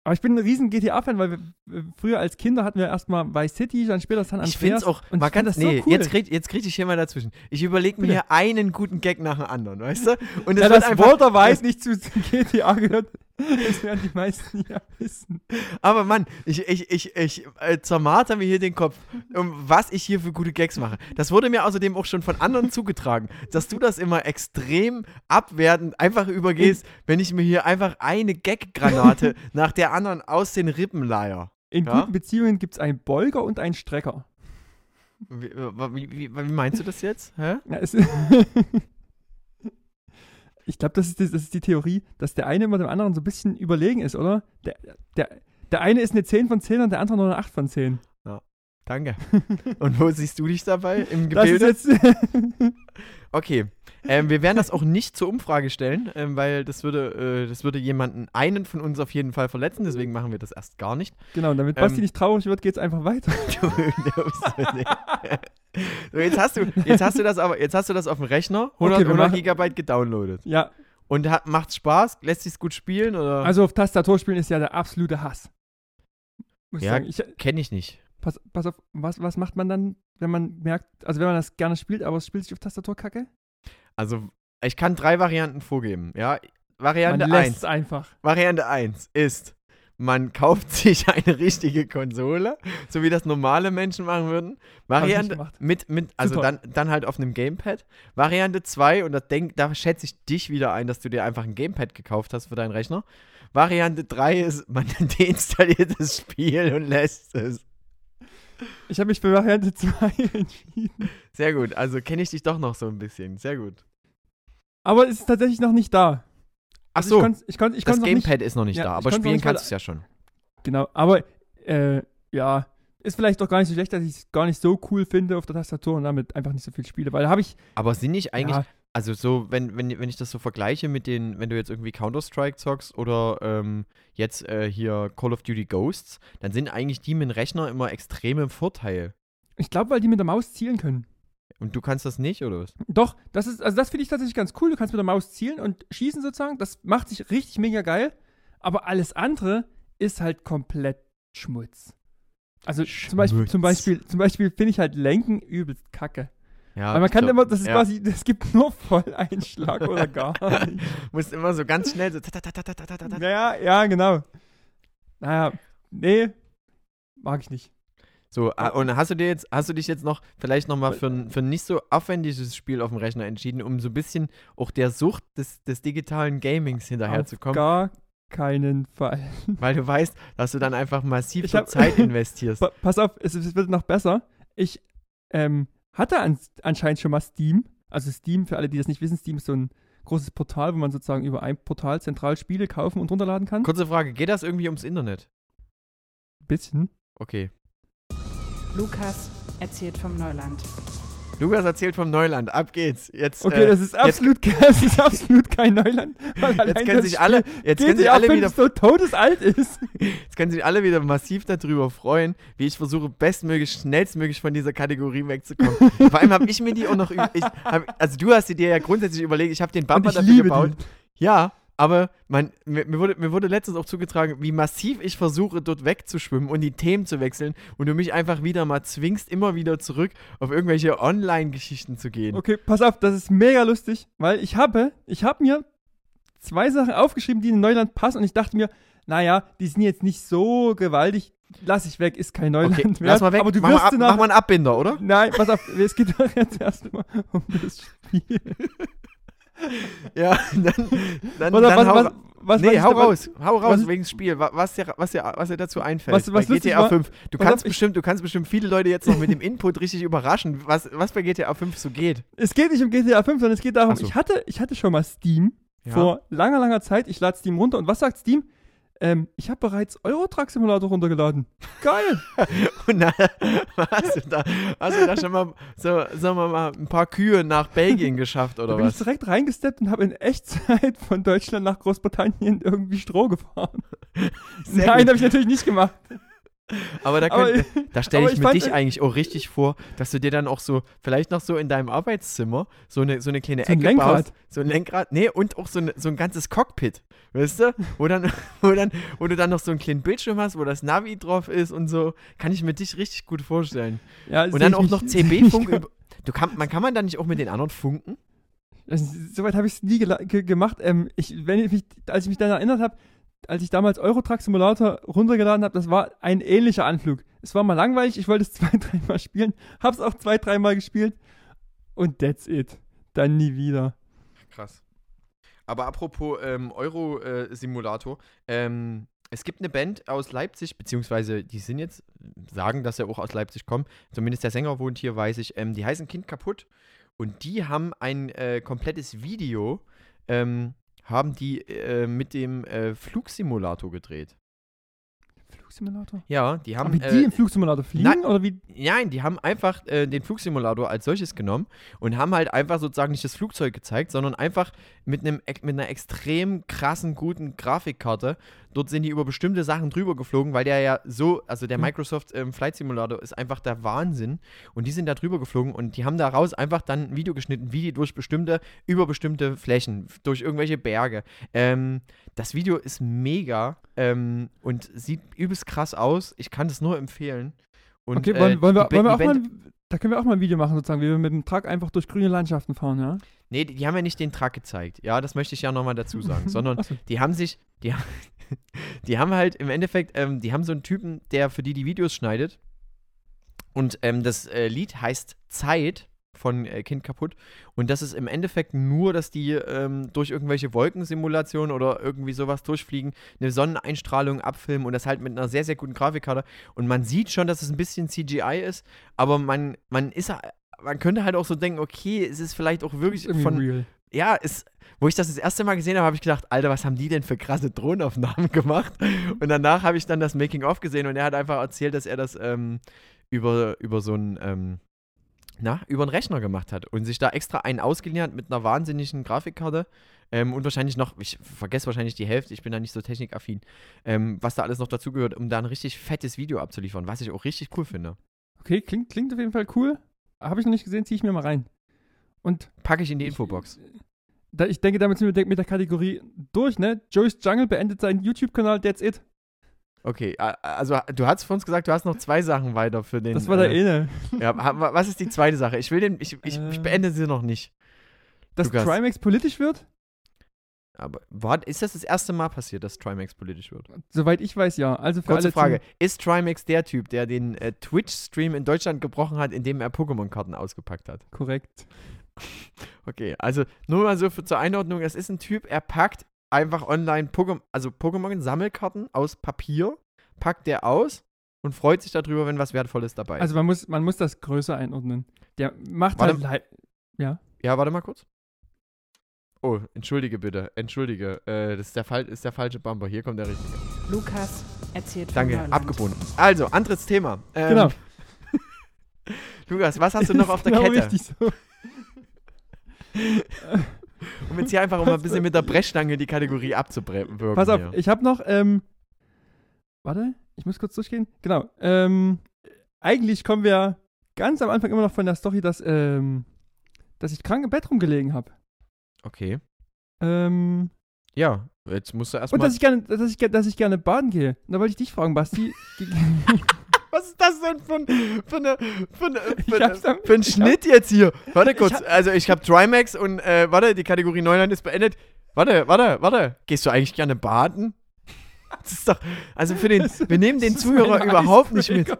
Aber ich bin ein riesen GTA-Fan, weil wir, wir früher als Kinder hatten wir erstmal Vice City, dann später San Andreas. Ich finde es auch, und mal ganz, das so nee, cool. jetzt krieg, jetzt krieg ich hier mal dazwischen. Ich überlege mir hier einen guten Gag nach dem anderen, weißt du? Und es ja, wird dass einfach, Walter White nicht zu [LAUGHS] GTA gehört, das werden die meisten ja wissen. aber Mann, ich, ich, ich, ich äh, zermarter mir hier den Kopf, um was ich hier für gute Gags mache. Das wurde mir außerdem auch schon von anderen zugetragen, dass du das immer extrem abwertend einfach übergehst, wenn ich mir hier einfach eine Gaggranate nach der anderen aus den Rippen leier. In Ja? guten Beziehungen gibt es einen Bolger und einen Strecker. Wie, wie, wie, wie meinst du das jetzt? Hä? Ja, es [LAUGHS] ich glaube, das, ist die- das ist die Theorie, dass der eine immer dem anderen so ein bisschen überlegen ist, oder? Der, der, der eine ist eine 10 von 10 und der andere nur eine 8 von 10. Danke. [LAUGHS] Und wo siehst du dich dabei? Im Das Gebilde? ist jetzt. [LAUGHS] Okay. Ähm, wir werden das auch nicht zur Umfrage stellen, ähm, weil das würde, äh, das würde jemanden, einen von uns auf jeden Fall verletzen, deswegen machen wir das erst gar nicht. genau, und damit Basti Ähm, nicht traurig wird, geht es einfach weiter. [LAUGHS] So, jetzt hast du, jetzt hast du das aber, jetzt hast du das auf dem Rechner, 100, Okay, wir 100 machen- Gigabyte gedownloadet. Ja, Und hat, macht's Spaß? Lässt sich's gut spielen oder? also auf Tastatur spielen ist ja der absolute Hass. Muss ich Ja, sagen. Ich, kenne ich nicht. pass, pass auf, was, was macht man dann, wenn man merkt, also wenn man das gerne spielt, aber es spielt sich auf Tastatur kacke? Also, ich kann drei Varianten vorgeben, ja. Variante lässt 1. es einfach. Variante 1 ist, man kauft [LAUGHS] sich eine richtige Konsole, so wie das normale Menschen machen würden. Variante mit, mit also Super. dann, dann halt auf einem Gamepad. Variante 2, und das denk, da schätze ich dich wieder ein, dass du dir einfach ein Gamepad gekauft hast für deinen Rechner. Variante 3 ist, man [LAUGHS] deinstalliert das Spiel und lässt es. Ich habe mich für Variante 2 [LAUGHS] entschieden. Sehr gut, also kenne ich dich doch noch so ein bisschen. Sehr gut. Aber es ist tatsächlich noch nicht da. Ach Also so, ich konnt's- ich konnt, ich das noch nicht, Gamepad ist noch nicht Ja, da, aber spielen kannst du es ja schon. Genau, aber äh, ja, ist vielleicht doch gar nicht so schlecht, dass ich es gar nicht so cool finde auf der Tastatur und damit einfach nicht so viel spiele, weil da habe ich Aber sind nicht eigentlich, ja, Also so, wenn, wenn, wenn ich das so vergleiche mit den, wenn du jetzt irgendwie Counter-Strike zockst oder ähm, jetzt äh, hier Call of Duty Ghosts, dann sind eigentlich die mit dem Rechner immer extrem im Vorteil. Ich glaube, weil die mit der Maus zielen können. Und du kannst das nicht, oder was? Doch, das ist, also das finde ich tatsächlich ganz cool. Du kannst mit der Maus zielen und schießen sozusagen. Das macht sich richtig mega geil. Aber alles andere ist halt komplett Schmutz. Also zum Beispiel, Schmutz. zum Beispiel, zum Beispiel finde ich halt Lenken übelst kacke. Ja, Weil man kann glaub- immer, das ist ja. quasi, es gibt [LAUGHS] nur Volleinschlag oder [LAUGHS] gar nicht. Musst immer so ganz schnell so. tatatatatatatat. Ja, ja, genau. Naja, nee, mag ich nicht. So, ah, und hast du dir jetzt, hast du dich jetzt noch vielleicht nochmal für, ein- für ein nicht so aufwendiges Spiel auf dem Rechner entschieden, um so ein bisschen auch der Sucht des, des digitalen Gamings hinterherzukommen? Gar keinen Fall. [LAUGHS] Weil du weißt, dass du dann einfach massiv hab- Zeit investierst. Pa pass auf, es, es wird noch besser. Ich ähm, hatte an, anscheinend schon mal Steam. Also Steam, für alle, die das nicht wissen, Steam ist so ein großes Portal, wo man sozusagen über ein Portal zentral Spiele kaufen und runterladen kann. Kurze Frage, geht das irgendwie ums Internet? Bisschen. Okay. Lukas erzählt vom Neuland. Lukas erzählt vom Neuland. Ab geht's. Jetzt, Okay, äh, das ist absolut, [LAUGHS] das ist absolut kein Neuland. jetzt können sich alle, jetzt können sich alle 5 wieder, so todesalt ist. [LAUGHS] jetzt können sich alle wieder massiv darüber freuen, wie ich versuche, bestmöglich, schnellstmöglich von dieser Kategorie wegzukommen. [LAUGHS] Vor allem habe ich mir die auch noch, ich hab, also du hast die dir ja grundsätzlich überlegt, ich habe den Bumper ich dafür gebaut. die. Ja, aber man, mir, mir, wurde, mir wurde letztens auch zugetragen, wie massiv ich versuche, dort wegzuschwimmen und die Themen zu wechseln und du mich einfach wieder mal zwingst, immer wieder zurück auf irgendwelche Online-Geschichten zu gehen. Okay, pass auf, das ist mega lustig, weil ich habe, ich habe mir zwei Sachen aufgeschrieben, die in Neuland passen und ich dachte mir, naja, die sind jetzt nicht so gewaltig, lass ich weg, ist kein Neuland Okay, mehr. lass mal weg. Aber du mach, mal wirst ab, sie mach mal einen Abbinder, oder? Nein, pass auf, es geht doch jetzt erstmal um das Spiel. [LAUGHS] [LAUGHS] Ja, dann, dann, auf, dann was, hau, was, was, nee, hau raus, hau raus was- wegen Spiel, wa- was dir, was, dir, was dir dazu einfällt. Was- was bei GTA war- 5. Du kannst, bestimmt, du kannst bestimmt viele Leute jetzt noch mit dem Input richtig überraschen, was, was bei GTA 5 so geht. Es geht nicht um GTA 5, sondern es geht darum, so. ich, hatte, ich hatte schon mal Steam Ja. vor langer, langer Zeit. Ich lade Steam runter und was sagt Steam? Ähm, ich habe bereits Euro Truck Simulator runtergeladen. Geil. [LAUGHS] Und dann hast du da, hast du da schon mal, so, sagen wir mal, ein paar Kühe nach Belgien geschafft Da oder bin ich was? direkt reingesteppt und habe in Echtzeit von Deutschland nach Großbritannien irgendwie Stroh gefahren. Sehr Nein, habe ich natürlich nicht gemacht. Aber da, Aber, [LAUGHS] da stelle ich ich mir dich eigentlich auch richtig vor, dass du dir dann auch so, vielleicht noch so in deinem Arbeitszimmer, so eine, so eine kleine So ein Ecke Lenkrad. baust. So ein Lenkrad. Nee, und auch so, eine, so ein ganzes Cockpit. Weißt du? Wo, dann, [LAUGHS] wo, dann, wo du dann noch so einen kleinen Bildschirm hast, wo das Navi drauf ist und so. Kann ich mir dich richtig gut vorstellen. ja, Und dann auch noch CB-Funk. [LAUGHS] Du kann, man kann man da nicht auch mit den anderen funken? Soweit habe ich es nie ge gemacht. Ähm, ich, wenn ich mich, als ich mich dann erinnert habe, als ich damals Eurotruck Simulator runtergeladen habe, das war ein ähnlicher Anflug. Es war mal langweilig, ich wollte es [LAUGHS] zwei, dreimal spielen, hab's auch zwei, dreimal gespielt und that's it. Dann nie wieder. Krass. Aber apropos ähm, Euro-Simulator, ähm, es gibt eine Band aus Leipzig, beziehungsweise die sind jetzt, sagen, dass sie auch aus Leipzig kommen. Zumindest der Sänger wohnt hier, weiß ich. Ähm, die heißen Kind kaputt. Und die haben ein äh, komplettes Video, ähm, haben die äh, mit dem äh, Flugsimulator gedreht. Flugsimulator? Ja, die haben. Aber wie die äh, im Flugsimulator fliegen nein. oder wie? Nein, die haben einfach äh, den Flugsimulator als solches genommen und haben halt einfach sozusagen nicht das Flugzeug gezeigt, sondern einfach mit, einem, mit einer extrem krassen, guten Grafikkarte. Dort sind die über bestimmte Sachen drüber geflogen, weil der ja so, also der Mhm. Microsoft ähm, Flight Simulator ist einfach der Wahnsinn. Und die sind da drüber geflogen und die haben daraus einfach dann ein Video geschnitten, wie die durch bestimmte, über bestimmte Flächen, durch irgendwelche Berge. Ähm, das Video ist mega ähm, und sieht übelst krass aus. Ich kann das nur empfehlen. Und, Okay, äh, wollen, wollen, wir, wollen wir auch mal, da können wir auch mal ein Video machen, sozusagen, wie wir mit dem Truck einfach durch grüne Landschaften fahren, ja? Nee, die, die haben ja nicht den Truck gezeigt. Ja, das möchte ich ja nochmal dazu [LAUGHS] sagen. sondern die haben sich, die, ha- [LAUGHS] die haben halt im Endeffekt, ähm, die haben so einen Typen, der für die die Videos schneidet. Und ähm, das äh, Lied heißt Zeit von äh, Kind kaputt. Und das ist im Endeffekt nur, dass die ähm, durch irgendwelche Wolkensimulationen oder irgendwie sowas durchfliegen, eine Sonneneinstrahlung abfilmen und das halt mit einer sehr, sehr guten Grafikkarte. Und man sieht schon, dass es ein bisschen CGI ist, aber man, man ist, man könnte halt auch so denken, okay, es ist vielleicht auch wirklich von, real. ja, ist, wo ich das das erste Mal gesehen habe, habe ich gedacht, Alter, was haben die denn für krasse Drohnenaufnahmen [LAUGHS] gemacht? Und danach habe ich dann das Making-of gesehen und er hat einfach erzählt, dass er das ähm, über, über so einen, ähm, na, über einen Rechner gemacht hat und sich da extra einen ausgeliehen hat mit einer wahnsinnigen Grafikkarte. Ähm, und wahrscheinlich noch, ich vergesse wahrscheinlich die Hälfte, ich bin da nicht so technikaffin, ähm, was da alles noch dazugehört, um da ein richtig fettes Video abzuliefern, was ich auch richtig cool finde. Okay, klingt, klingt auf jeden Fall cool. Habe ich noch nicht gesehen, ziehe ich mir mal rein. Und Packe ich in die Infobox. da, ich denke, damit sind wir mit der Kategorie durch, ne? Joey's Jungle beendet seinen YouTube-Kanal, that's it. Okay, also du hast von uns gesagt, du hast noch zwei Sachen weiter für den. Das war der äh, eine. Ja, was ist die zweite Sache? Ich will den, ich, ich, ich Äh. beende sie noch nicht. Dass Lukas. Trimax politisch wird? Aber war, ist das das erste Mal passiert, dass Trimax politisch wird? Soweit ich weiß, ja. Also für Kurze alle Frage. Ist Trimax der Typ, der den äh, Twitch-Stream in Deutschland gebrochen hat, indem er Pokémon-Karten ausgepackt hat? Korrekt. [LAUGHS] Okay, also nur mal so für, zur Einordnung. Es ist ein Typ, er packt einfach online Pokémon, also Pokémon-Sammelkarten aus Papier, packt der aus und freut sich darüber, wenn was Wertvolles dabei ist. Also man muss, man muss das größer einordnen. Der macht Warte. halt li- Ja, warte mal kurz. Oh, entschuldige bitte, entschuldige. Äh, das ist der, Fall, ist der falsche Bumper. Hier kommt der richtige. Lukas erzählt von Danke, Neuland. abgebunden. Also, anderes Thema. Ähm, Genau. [LAUGHS] Lukas, was hast du noch auf der genau Kette? richtig so. [LAUGHS] Um jetzt hier einfach mal ein bisschen mit der Brechstange die Kategorie abzuwirken. Pass auf, hier. ich habe noch, ähm, warte, ich muss kurz durchgehen. Genau, ähm, eigentlich kommen wir ganz am Anfang immer noch von der Story, dass, ähm, dass ich krank im Bett rumgelegen habe. Okay. Ähm, Ja, jetzt musst du und erstmal. dass ich, gerne, dass, ich, dass ich gerne baden gehe. Und da wollte ich dich fragen, Basti. [LAUGHS] [LAUGHS] Was ist das denn für ein, für eine, für eine, Ich für, eine, für ein ich Schnitt jetzt hier? Warte kurz, hab- also ich habe Trimax und äh, warte, die Kategorie Neuland ist beendet. Warte, warte, warte. Gehst du eigentlich gerne baden? [LAUGHS] Das ist doch, also für den, wir nehmen den Zuhörer überhaupt nicht mit. [LAUGHS]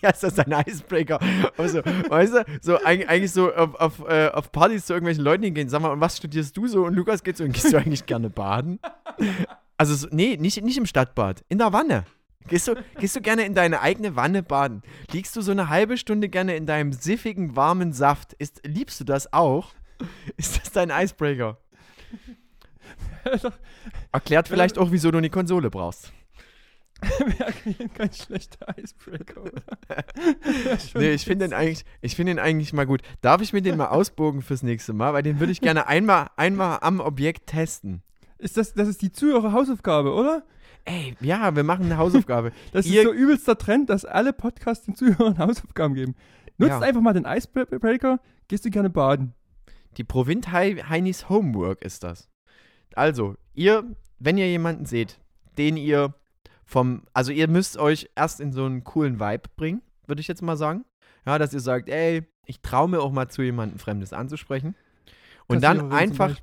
Ja, ist das ein Icebreaker? Also, weißt du, so eig- eigentlich so auf, auf, äh, auf Partys zu irgendwelchen Leuten hingehen, sag mal, und was studierst du so? Und Lukas geht so, und gehst du eigentlich gerne baden? Also, so, nee, nicht, nicht im Stadtbad, in der Wanne. Gehst du, gehst du gerne in deine eigene Wanne baden? Liegst du so eine halbe Stunde gerne in deinem siffigen, warmen Saft? Ist, liebst du das auch? Ist das dein Icebreaker? [LAUGHS] Erklärt vielleicht auch, wieso du eine Konsole brauchst. Wäre [LAUGHS] kein schlechter Icebreaker, oder? [LAUGHS] Nee, ich finde den eigentlich, ich finde den eigentlich mal gut. Darf ich mir den mal ausbogen fürs nächste Mal? Weil den würde ich gerne einmal, einmal am Objekt testen. Ist das, das ist die Zuhörer-Hausaufgabe, oder? Ey, ja, wir machen eine Hausaufgabe. Das Ihr- ist so übelster Trend, dass alle Podcasts den Zuhörern Hausaufgaben geben. Nutzt Ja. einfach mal den Icebreaker, gehst du gerne baden. Die Provint Heinis Homework ist das. Also, ihr, wenn ihr jemanden seht, den ihr vom, also ihr müsst euch erst in so einen coolen Vibe bringen, würde ich jetzt mal sagen. Ja, dass ihr sagt, ey, ich traue mir auch mal zu jemandem Fremdes anzusprechen. Und dann Kassiererin zum einfach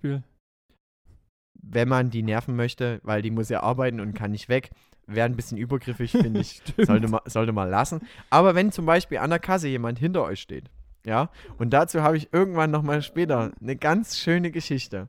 wenn man die nerven möchte, weil die muss ja arbeiten und kann nicht weg. Wäre ein bisschen übergriffig, [LAUGHS] finde ich. Sollte, man, sollte man lassen. Aber wenn zum Beispiel an der Kasse jemand hinter euch steht, ja, und dazu habe ich irgendwann nochmal später eine ganz schöne Geschichte.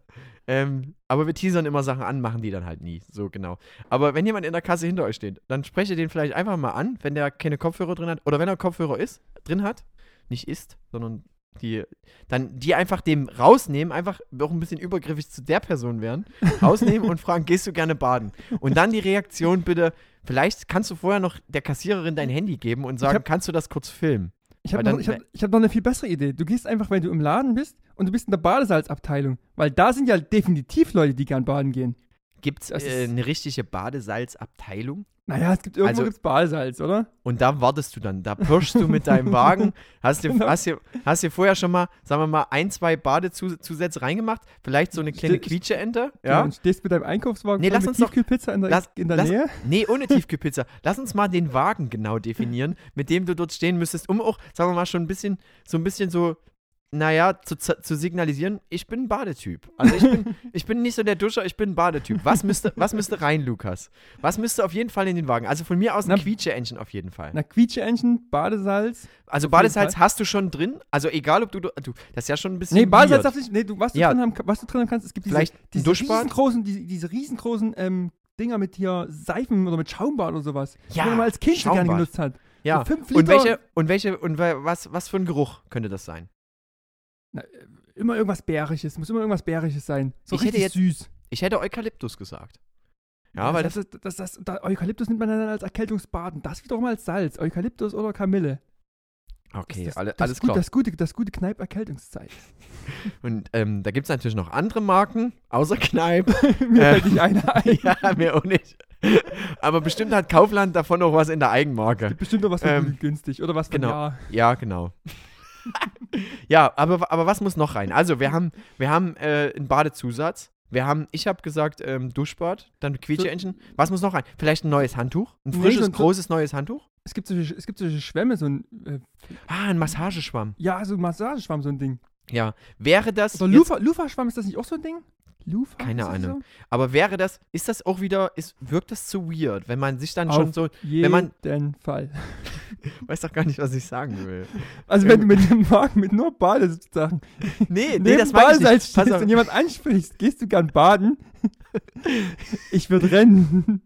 Ähm, aber wir teasern immer Sachen an, machen die dann halt nie. So genau. Aber wenn jemand in der Kasse hinter euch steht, dann spreche den vielleicht einfach mal an, wenn der keine Kopfhörer drin hat. Oder wenn er Kopfhörer ist, drin hat. Nicht ist, sondern die, dann die einfach dem rausnehmen, einfach auch ein bisschen übergriffig zu der Person werden, [LAUGHS] rausnehmen und fragen, gehst du gerne baden? Und dann die Reaktion bitte, vielleicht kannst du vorher noch der Kassiererin dein Handy geben und sagen, hab- kannst du das kurz filmen? Ich habe noch, ich hab, ich hab noch eine viel bessere Idee. Du gehst einfach, wenn du im Laden bist und du bist in der Badesalzabteilung. Weil da sind ja definitiv Leute, die gern baden gehen. Gibt es äh, eine richtige Badesalzabteilung? Naja, es gibt irgendwo Also- gibt's Badesalz, oder? Und da wartest du dann, da pirschst du mit deinem Wagen, [LAUGHS] hast dir, Genau. hast, dir, hast dir vorher schon mal, sagen wir mal, ein, zwei Badezusätze reingemacht, vielleicht so eine kleine Quietscheente, Ja. ja? Und stehst mit deinem Einkaufswagen Nee, lass uns Tiefkühlpizza in der, lass- in der lass- Nähe. Nee, ohne [LAUGHS] Tiefkühlpizza. Lass uns mal den Wagen genau definieren, mit dem du dort stehen müsstest, um auch, sagen wir mal, schon ein bisschen, so ein bisschen so, naja, zu, zu signalisieren, ich bin ein Badetyp. Also ich bin, [LAUGHS] ich bin nicht so der Duscher, ich bin ein Badetyp. Was müsste, was müsste rein, Lukas? Was müsste auf jeden Fall in den Wagen? Also von mir aus ein Quietsche-Engine auf jeden Fall. Na, Quietsche-Engine, Badesalz. Also Badesalz hast du schon drin? Also egal, ob du, du das ist ja schon ein bisschen Nee, Badesalz darfst du nicht. Nee, du, was, du Ja. drin haben, was du drin haben kannst, es gibt diese, Vielleicht diese riesengroßen, diese, diese riesengroßen ähm, Dinger mit hier Seifen oder mit Schaumbad oder sowas. Ja, die man als Kind gerne genutzt hat. Ja, So fünf und welche, und welche, und wa- was, was für ein Geruch könnte das sein? Na, äh, immer irgendwas Bärisches, muss immer irgendwas Bärisches sein. So Ich hätte richtig jetzt- süß. Ich hätte Eukalyptus gesagt. Ja, weil das, das, das, das, da, Eukalyptus nimmt man dann als Erkältungsbaden. Das wiederum als Salz. Eukalyptus oder Kamille. Okay, das, alle, das alles gut, klar. Das gute, das gute Kneipp-Erkältungszeit. [LAUGHS] Und ähm, da gibt es natürlich noch andere Marken, außer Kneipp. [LAUGHS] Mir fällt nicht eine [LAUGHS] ein. ja, mir auch nicht. Aber bestimmt hat Kaufland davon noch was in der Eigenmarke. Bestimmt noch was Ähm, günstig. Oder was von genau. ja. Ja, genau. Ja, aber, aber was muss noch rein? Also, wir haben, wir haben äh, einen Badezusatz. Wir haben, ich habe gesagt, ähm, Duschbad, dann Quietscheentchen. Was muss noch rein? Vielleicht ein neues Handtuch? Ein Nee, frisches, so ein- großes neues Handtuch? Es gibt solche, es gibt solche Schwämme, so ein, äh, Ah, ein Massageschwamm. ja, so ein Massageschwamm, so ein Ding. Ja. Wäre das. Jetzt- Lufa, Lufa-Schwamm, ist das nicht auch so ein Ding? Lufa? Keine Ahnung. Aber wäre das, ist das auch wieder, ist, wirkt das zu weird, wenn man sich dann Auf schon so, So? Jeden man- Fall. [LAUGHS] weiß doch gar nicht, was ich sagen will. Also wenn du mit dem Magen mit nur Badesachen [LAUGHS] Nee, nee, das ich Badesalz nicht. Pass stehst und jemand ansprichst, gehst du gern baden? [LAUGHS] ich würde rennen.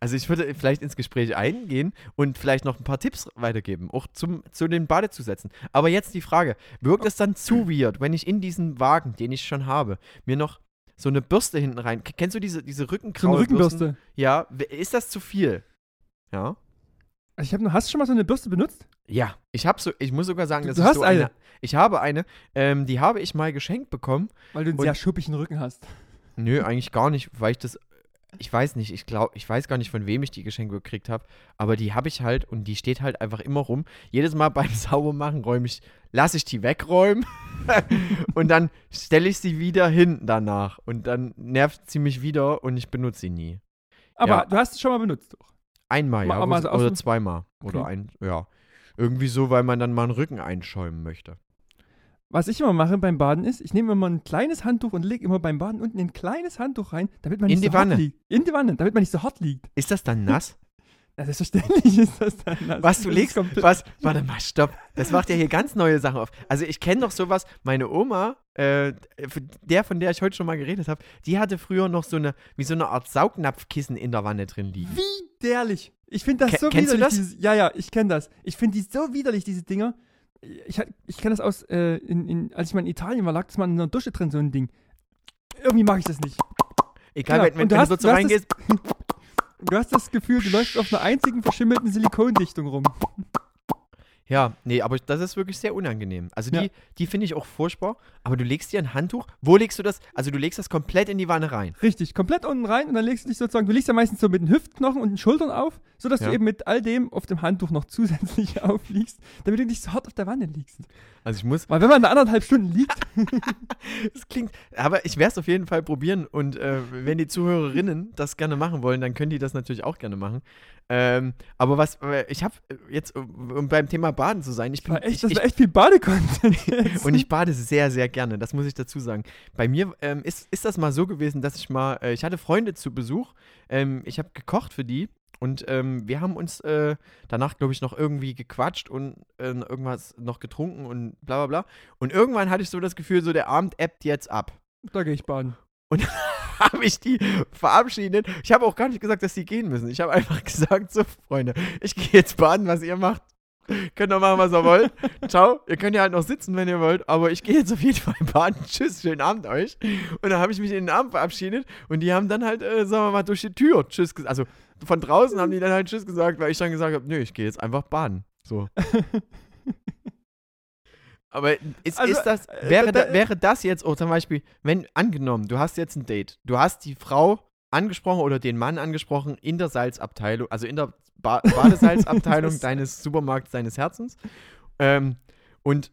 Also ich würde vielleicht ins Gespräch eingehen und vielleicht noch ein paar Tipps weitergeben, auch zum, zu den Badezusätzen. Aber jetzt die Frage, wirkt es dann zu weird, wenn ich in diesen Wagen, den ich schon habe, mir noch so eine Bürste hinten rein, kennst du diese, diese So Rückenkraul eine Rückenbürste. Ja, ist das zu viel? Ja. Also ich hab, hast du schon mal so eine Bürste benutzt? Ja, ich habe so, ich muss sogar sagen, Du- dass du ich hast so eine? Ich habe eine, ähm, die habe ich mal geschenkt bekommen. Weil du einen sehr schuppigen Rücken hast. Nö, eigentlich gar nicht, weil ich das, ich weiß nicht, ich glaube, ich weiß gar nicht, von wem ich die geschenkt gekriegt habe, aber die habe ich halt und die steht halt einfach immer rum. Jedes Mal beim [LAUGHS] Saubermachen räume ich, lasse ich die wegräumen [LAUGHS] und dann stelle ich sie wieder hin danach und dann nervt sie mich wieder und ich benutze sie nie. Aber Ja. du hast es schon mal benutzt. Doch. Einmal, Mal- ja, mal oder zweimal oder Okay. ein, ja. Irgendwie so, weil man dann mal einen Rücken einschäumen möchte. Was ich immer mache beim Baden ist, ich nehme immer ein kleines Handtuch und lege immer beim Baden unten ein kleines Handtuch rein, damit man In nicht die so hart Wanne? liegt. In die Wanne, damit man nicht so hart liegt. Ist das dann nass? [LAUGHS] Ja, selbstverständlich ist das dann. nass. Was, du Das legst, was, warte mal, stopp. Das macht ja hier ganz neue Sachen auf. Also ich kenne doch sowas, meine Oma, äh, der, von der ich heute schon mal geredet habe, die hatte früher noch so eine, wie so eine Art Saugnapfkissen in der Wanne drin liegen. Widerlich. Ich finde das Ke- so kennst du widerlich. das? Dieses, ja, ja, ich kenne das. Ich finde die so widerlich, diese Dinger. Ich, ich kenne das aus, äh, in, in, als ich mal in Italien war, lag das mal in einer Dusche drin, so ein Ding. Irgendwie mache ich das nicht. Egal, Ja, wenn, wenn, und du wenn hast- du so du hast reingehst, [LAUGHS] Du hast das Gefühl, du läufst auf einer einzigen verschimmelten Silikondichtung rum. Ja, nee, aber das ist wirklich sehr unangenehm. Also die, Ja. die finde ich auch furchtbar. Aber du legst dir ein Handtuch. Wo legst du das? Also du legst das komplett in die Wanne rein. Richtig, komplett unten rein und dann legst du dich sozusagen, du legst ja meistens so mit den Hüftknochen und den Schultern auf, sodass Ja. du eben mit all dem auf dem Handtuch noch [LAUGHS] zusätzlich aufliegst, damit du nicht so hart auf der Wanne liegst. Also ich muss, Weil wenn man anderthalb Stunden liegt, [LAUGHS] das klingt, aber ich werde es auf jeden Fall probieren. Und äh, wenn die Zuhörerinnen das gerne machen wollen, dann können die das natürlich auch gerne machen. Ähm, aber was, äh, ich habe jetzt, um beim Thema Baden zu sein, ich bin, war echt, ich, das war echt viel Badecontent. [LAUGHS] Und ich bade sehr, sehr gerne, das muss ich dazu sagen. Bei mir ähm, ist, ist das mal so gewesen, dass ich mal, äh, ich hatte Freunde zu Besuch, ähm, ich habe gekocht für die und ähm, wir haben uns äh, danach, glaube ich, noch irgendwie gequatscht und äh, irgendwas noch getrunken und bla bla bla. Und irgendwann hatte ich so das Gefühl, so der Abend ebbt jetzt ab. da gehe ich baden. [LAUGHS] Habe ich die verabschiedet. Ich habe auch gar nicht gesagt, dass die gehen müssen. Ich habe einfach [LAUGHS] gesagt, so Freunde, ich gehe jetzt baden, was ihr macht. Könnt ihr machen, was ihr wollt. Ciao. Ihr könnt ja halt noch sitzen, wenn ihr wollt. Aber ich gehe jetzt auf jeden Fall baden. [LAUGHS] Tschüss, schönen Abend euch. Und dann habe ich mich in den Abend verabschiedet. Und die haben dann halt, äh, sagen wir mal, durch die Tür Tschüss gesagt. Also von draußen haben die [LAUGHS] dann halt Tschüss gesagt, weil ich dann gesagt habe, nö, ich gehe jetzt einfach baden. So. [LAUGHS] Aber ist, Also, ist das, äh, wäre, da- wäre das jetzt auch zum Beispiel, wenn angenommen, du hast jetzt ein Date, du hast die Frau angesprochen oder den Mann angesprochen in der Salzabteilung, also in der ba [LAUGHS] Badesalzabteilung deines Supermarkts deines Herzens ähm, und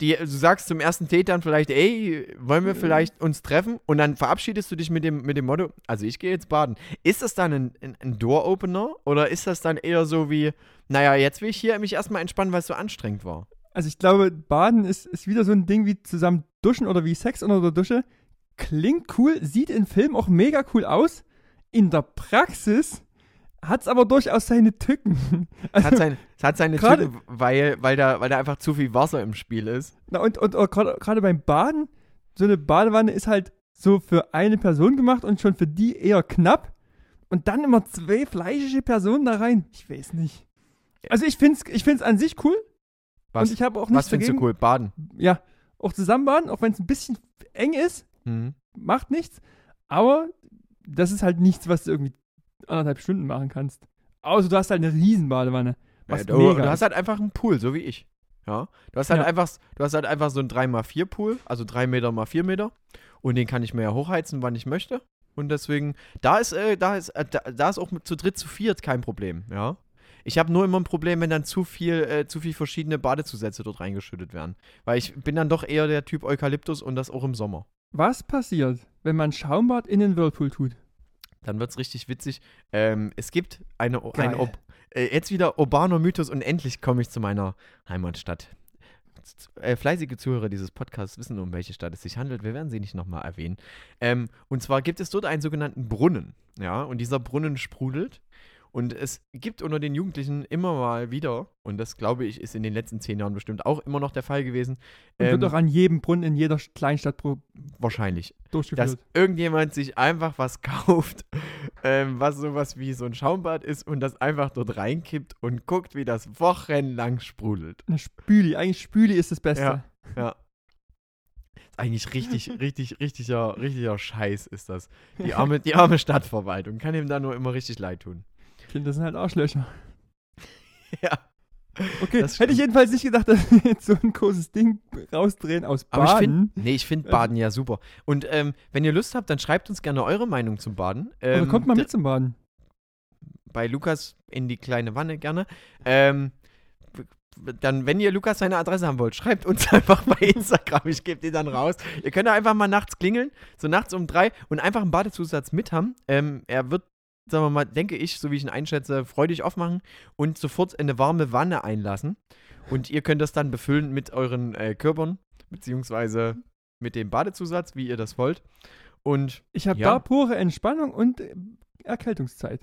die, du sagst zum ersten Date dann vielleicht, ey, wollen wir vielleicht uns treffen? Und dann verabschiedest du dich mit dem, mit dem Motto, also ich gehe jetzt baden. Ist das dann ein, ein, ein Door-Opener oder ist das dann eher so wie, naja, jetzt will ich hier mich erstmal entspannen, weil es so anstrengend war? Also ich glaube, Baden ist, ist wieder so ein Ding wie zusammen duschen oder wie Sex unter der Dusche. Klingt cool, sieht in Filmen auch mega cool aus. In der Praxis hat es aber durchaus seine Tücken. Es Also, hat, sein, hat seine Gerade- Tücken, weil, weil, da, weil da einfach zu viel Wasser im Spiel ist. na und und, und gerade beim Baden, so eine Badewanne ist halt so für eine Person gemacht und schon für die eher knapp. Und dann immer zwei fleischige Personen da rein. Ich weiß nicht. Also ich finde es ich find's an sich cool. Was, und ich habe auch was nichts findest du dagegen. cool? Baden. Ja, auch zusammen baden, auch wenn es ein bisschen eng ist. Mhm. macht nichts. Aber das ist halt nichts, was du irgendwie anderthalb Stunden machen kannst. Außer du hast halt eine riesen Badewanne. Was du, mega du hast halt einfach einen Pool, so wie ich. Ja. Du hast halt Ja. einfach, du hast halt einfach so einen 3x4 Pool, also 3 Meter mal 4 Meter. Und den kann ich mir ja hochheizen, wann ich möchte. Und deswegen, da ist, äh, da ist, äh, da, da ist auch zu dritt, zu viert kein Problem, ja. Ich habe nur immer ein Problem, wenn dann zu viel, äh, zu viel verschiedene Badezusätze dort reingeschüttet werden. Weil ich bin dann doch eher der Typ Eukalyptus und das auch im Sommer. Was passiert, wenn man Schaumbad in den Whirlpool tut? Dann wird es richtig witzig. Ähm, es gibt eine, Geil. Ob- äh, jetzt wieder urbaner Mythos und endlich komme ich zu meiner Heimatstadt. Äh, fleißige Zuhörer dieses Podcasts wissen, um welche Stadt es sich handelt. Wir werden sie nicht nochmal erwähnen. Ähm, und zwar gibt es dort einen sogenannten Brunnen. Ja, und dieser Brunnen sprudelt. Und es gibt unter den Jugendlichen immer mal wieder, und das glaube ich ist in den letzten zehn Jahren bestimmt auch immer noch der Fall gewesen, Und ähm, wird auch an jedem Brunnen in jeder Kleinstadt wahrscheinlich, dass durchgeführt. irgendjemand sich einfach was [LAUGHS] kauft, ähm, was sowas wie so ein Schaumbad ist und das einfach dort reinkippt und guckt, wie das wochenlang sprudelt. Eine Spüli, eigentlich Spüli ist das Beste. Ja. Ja. Eigentlich richtig, [LAUGHS] richtig, richtiger, richtiger Scheiß ist das. Die arme, die arme Stadtverwaltung kann ihm da nur immer richtig leid tun. Kinder sind halt Arschlöcher. [LAUGHS] Ja. Okay, Das hätte ich jedenfalls nicht gedacht, dass wir jetzt so ein großes Ding rausdrehen aus Aber ich Baden. finde, nee, ich finde Baden ja super. Und ähm, wenn ihr Lust habt, dann schreibt uns gerne eure Meinung zum Baden. Oder Ähm, kommt mal mit zum Baden. bei Lukas in die kleine Wanne gerne. Ähm, dann, wenn ihr Lukas seine Adresse haben wollt, schreibt uns [LAUGHS] einfach bei Instagram. Ich gebe die dann raus. Ihr könnt da einfach mal nachts klingeln, so nachts um drei und einfach einen Badezusatz mit haben. Ähm, er wird, sagen wir mal, denke ich, so wie ich ihn einschätze, freudig aufmachen und sofort in eine warme Wanne einlassen. Und ihr könnt das dann befüllen mit euren äh, Körpern, beziehungsweise mit dem Badezusatz, wie ihr das wollt. Und Ich habe ja. da pure Entspannung und äh, Erkältungszeit.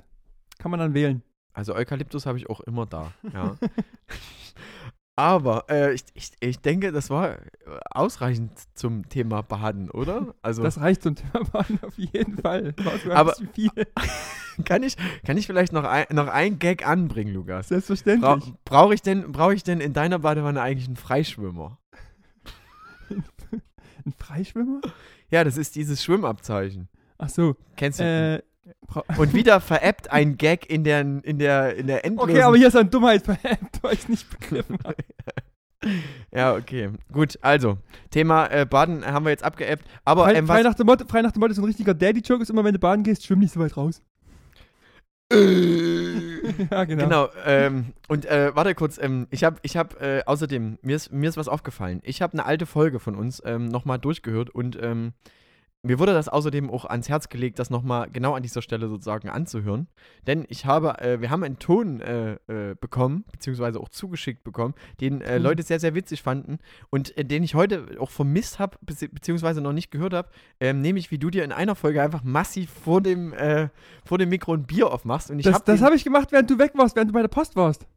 Kann man dann wählen. Also Eukalyptus habe ich auch immer da, ja. [LAUGHS] Aber äh, ich, ich, ich denke, das war äh, ausreichend zum Thema Baden, oder? Also Das reicht zum Thema Baden auf jeden Fall. Aber- viel. [LAUGHS] kann, ich, kann ich vielleicht noch ein, noch ein Gag anbringen, Lukas? Bra Selbstverständlich. Brauche ich, denn- brauch ich denn in deiner Badewanne eigentlich einen Freischwimmer? [LAUGHS] Ein Freischwimmer? Ja, das ist dieses Schwimmabzeichen. Ach so. Kennst du? Äh, bra- Und wieder veräppt ein Gag in der, in der, in der endlosen... okay, aber hier ist ein Dummheitsverhemd, weil ich es nicht begriffen habe. [LAUGHS] Ja, okay. Gut, also, Thema äh, Baden haben wir jetzt abgeappt. Aber Frei, ähm, frei, nach dem Motto, frei nach dem Motto ist ein richtiger Daddy-Joke, ist immer, wenn du baden gehst, schwimm nicht so weit raus. [LAUGHS] ja, genau. Genau, ähm, und äh, warte kurz, ähm, ich habe ich hab, äh, außerdem, mir ist, mir ist was aufgefallen. Ich habe eine alte Folge von uns ähm, nochmal durchgehört und ähm, mir wurde das außerdem auch ans Herz gelegt, das nochmal genau an dieser Stelle sozusagen anzuhören. Denn ich habe, äh, wir haben einen Ton äh, äh, bekommen, beziehungsweise auch zugeschickt bekommen, den Mhm. Leute sehr, sehr witzig fanden und äh, den ich heute auch vermisst habe, bezieh beziehungsweise noch nicht gehört habe, ähm, nämlich wie du dir in einer Folge einfach massiv vor dem, äh, vor dem Mikro ein Bier aufmachst. Und ich Das, hab habe ich gemacht, während du weg warst, während du bei der Post warst.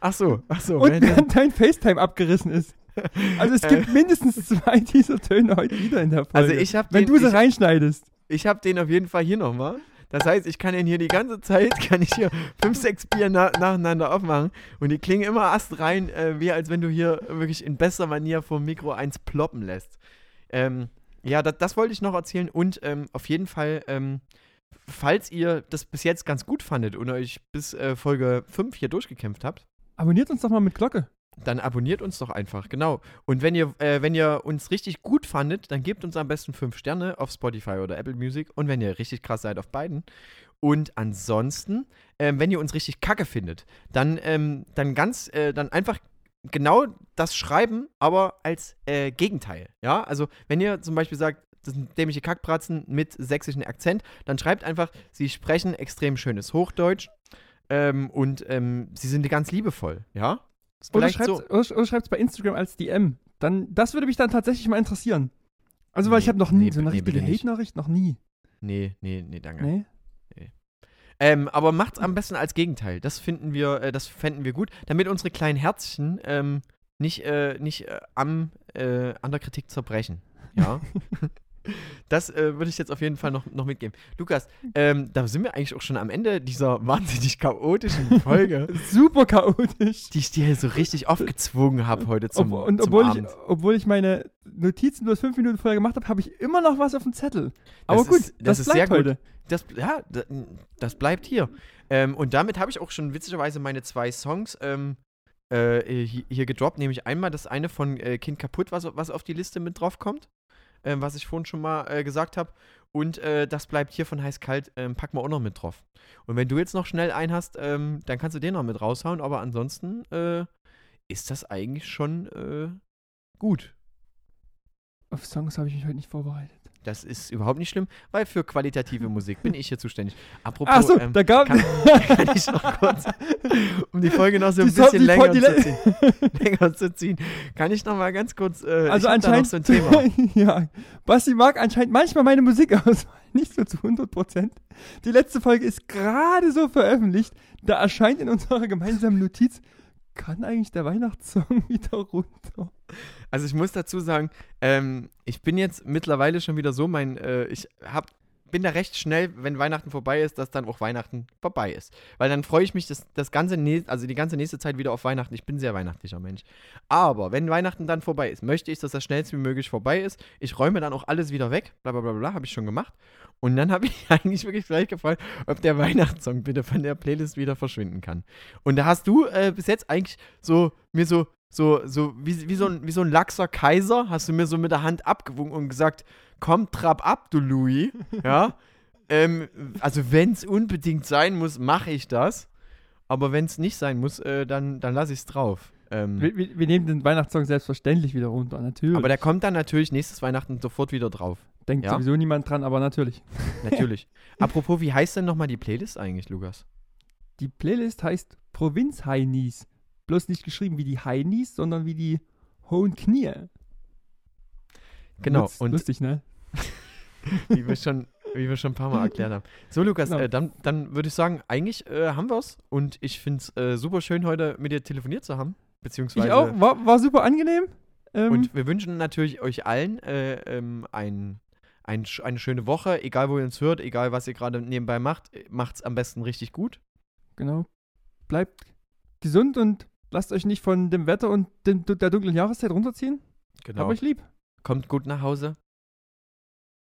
Ach so, ach so. Und [LAUGHS] während dein FaceTime abgerissen ist. [LAUGHS] Also es gibt mindestens zwei dieser Töne heute wieder in der Folge. Also ich habe wenn du sie ich, reinschneidest. ich hab den auf jeden Fall hier nochmal. Das heißt, ich kann den hier die ganze Zeit, [LAUGHS] kann ich hier fünf, sechs Bier na, nacheinander aufmachen und die klingen immer ast rein, äh, wie als wenn du hier wirklich in bester Manier vom Mikro eins ploppen lässt. Ähm, ja, das, das wollte ich noch erzählen und ähm, auf jeden Fall, ähm, falls ihr das bis jetzt ganz gut fandet und euch bis äh, Folge 5 hier durchgekämpft habt, Abonniert uns doch mal mit Glocke. Dann abonniert uns doch einfach, genau. Und wenn ihr, äh, wenn ihr uns richtig gut fandet, dann gebt uns am besten 5 Sterne auf Spotify oder Apple Music. Und wenn ihr richtig krass seid, auf beiden. Und ansonsten, ähm, wenn ihr uns richtig kacke findet, dann, ähm, dann ganz, äh, dann einfach genau das schreiben, aber als äh, Gegenteil. Ja, also wenn ihr zum Beispiel sagt, das sind dämliche Kackbratzen mit sächsischen Akzent, dann schreibt einfach, sie sprechen extrem schönes Hochdeutsch ähm, und ähm, sie sind ganz liebevoll, ja? Oder schreibt es schreibt's bei Instagram als DM. Dann, das würde mich dann tatsächlich mal interessieren. Also, weil ich habe noch nie nee, so eine nee, richtige. Hate-Nachricht, noch nie. Nee, nee, nee, danke. Nee? Ähm, aber macht's am besten als Gegenteil. Das finden wir, äh, das fänden wir gut, damit unsere kleinen Herzchen ähm, nicht, äh, nicht äh, am, äh, an der Kritik zerbrechen. Ja. [LAUGHS] das äh, würde ich jetzt auf jeden Fall noch, noch mitgeben. Lukas, ähm, da sind wir eigentlich auch schon am Ende dieser wahnsinnig chaotischen Folge, [LAUGHS] Super chaotisch. die ich dir so richtig aufgezwungen habe heute zum, Ob, und zum obwohl ich, Abend. obwohl ich meine Notizen bloß fünf Minuten vorher gemacht habe, habe ich immer noch was auf dem Zettel. Aber Das gut, ist- das, das ist sehr bleibt gut. heute. Das, ja, da- das bleibt hier. Ähm, und damit habe ich auch schon witzigerweise meine zwei Songs ähm, äh, hier, hier gedroppt. Nämlich einmal das eine von äh, Kind kaputt, was, was auf die Liste mit drauf kommt. Ähm, was ich vorhin schon mal äh, gesagt habe. Und äh, das bleibt hier von heiß kalt, ähm, packen wir auch noch mit drauf. Und wenn du jetzt noch schnell einen hast, ähm, dann kannst du den noch mit raushauen. Aber ansonsten äh, ist das eigentlich schon äh, gut. Auf Songs habe ich mich heute nicht vorbereitet. Das ist überhaupt nicht schlimm, weil für qualitative Musik bin ich hier zuständig. Apropos, Achso, ähm, da gab kann, kann ich noch kurz, [LAUGHS] um die Folge noch so ein Die so- bisschen länger, die zu ziehen, [LAUGHS] länger zu ziehen, kann ich noch mal ganz kurz, äh, Also anscheinend. so ein Thema. [LAUGHS] ja. Basti mag anscheinend manchmal meine Musikauswahl nicht so zu 100%. Die letzte Folge ist gerade so veröffentlicht. Da erscheint in unserer gemeinsamen Notiz, kann eigentlich der Weihnachtssong [LAUGHS] wieder runter? Also ich muss dazu sagen, ähm, ich bin jetzt mittlerweile schon wieder so, mein, äh, ich hab, bin da recht schnell, wenn Weihnachten vorbei ist, dass dann auch Weihnachten vorbei ist. Weil dann freue ich mich das, das ganze, also die ganze nächste Zeit wieder auf Weihnachten. Ich bin ein sehr weihnachtlicher Mensch. Aber wenn Weihnachten dann vorbei ist, möchte ich, dass das schnellst wie möglich vorbei ist. Ich räume dann auch alles wieder weg, bla bla bla bla, habe ich schon gemacht. Und dann habe ich [LAUGHS] eigentlich wirklich gleich gefragt, ob der Weihnachtssong bitte von der Playlist wieder verschwinden kann. Und da hast du äh, bis jetzt eigentlich so mir so so, so wie, wie, so ein, wie so ein laxer Kaiser, hast du mir so mit der Hand abgewunken und gesagt, komm, trab ab, du Louis. Ja. ähm, also, wenn es unbedingt sein muss, mache ich das. Aber wenn es nicht sein muss, äh, dann, dann lasse ich es drauf. Ähm, Wir, wir, wir nehmen den Weihnachtssong selbstverständlich wieder runter, natürlich. aber der kommt dann natürlich nächstes Weihnachten sofort wieder drauf. Denkt ja. sowieso niemand dran, aber natürlich. Natürlich. [LAUGHS] Apropos, wie heißt denn nochmal die Playlist eigentlich, Lukas? Die Playlist heißt Provinz-Heinis. Bloß nicht geschrieben wie die Heinis, sondern wie die hohen Knie. Genau. Lutz- Und Lustig, ne? [LAUGHS] wie wir schon, wie wir schon ein paar Mal [LAUGHS] erklärt haben. So, Lukas, Genau. äh, dann, dann würde ich sagen, eigentlich äh, haben wir es. Und ich finde es äh, super schön, heute mit dir telefoniert zu haben. Beziehungsweise. Ich auch. War, war super angenehm. Ähm, Und wir wünschen natürlich euch allen äh, ähm, ein, ein, eine schöne Woche. Egal, wo ihr uns hört, egal, was ihr gerade nebenbei macht, macht es am besten richtig gut. genau. Bleibt gesund und lasst euch nicht von dem Wetter und dem, der dunklen Jahreszeit runterziehen. Genau. Hab euch lieb. Kommt gut nach Hause.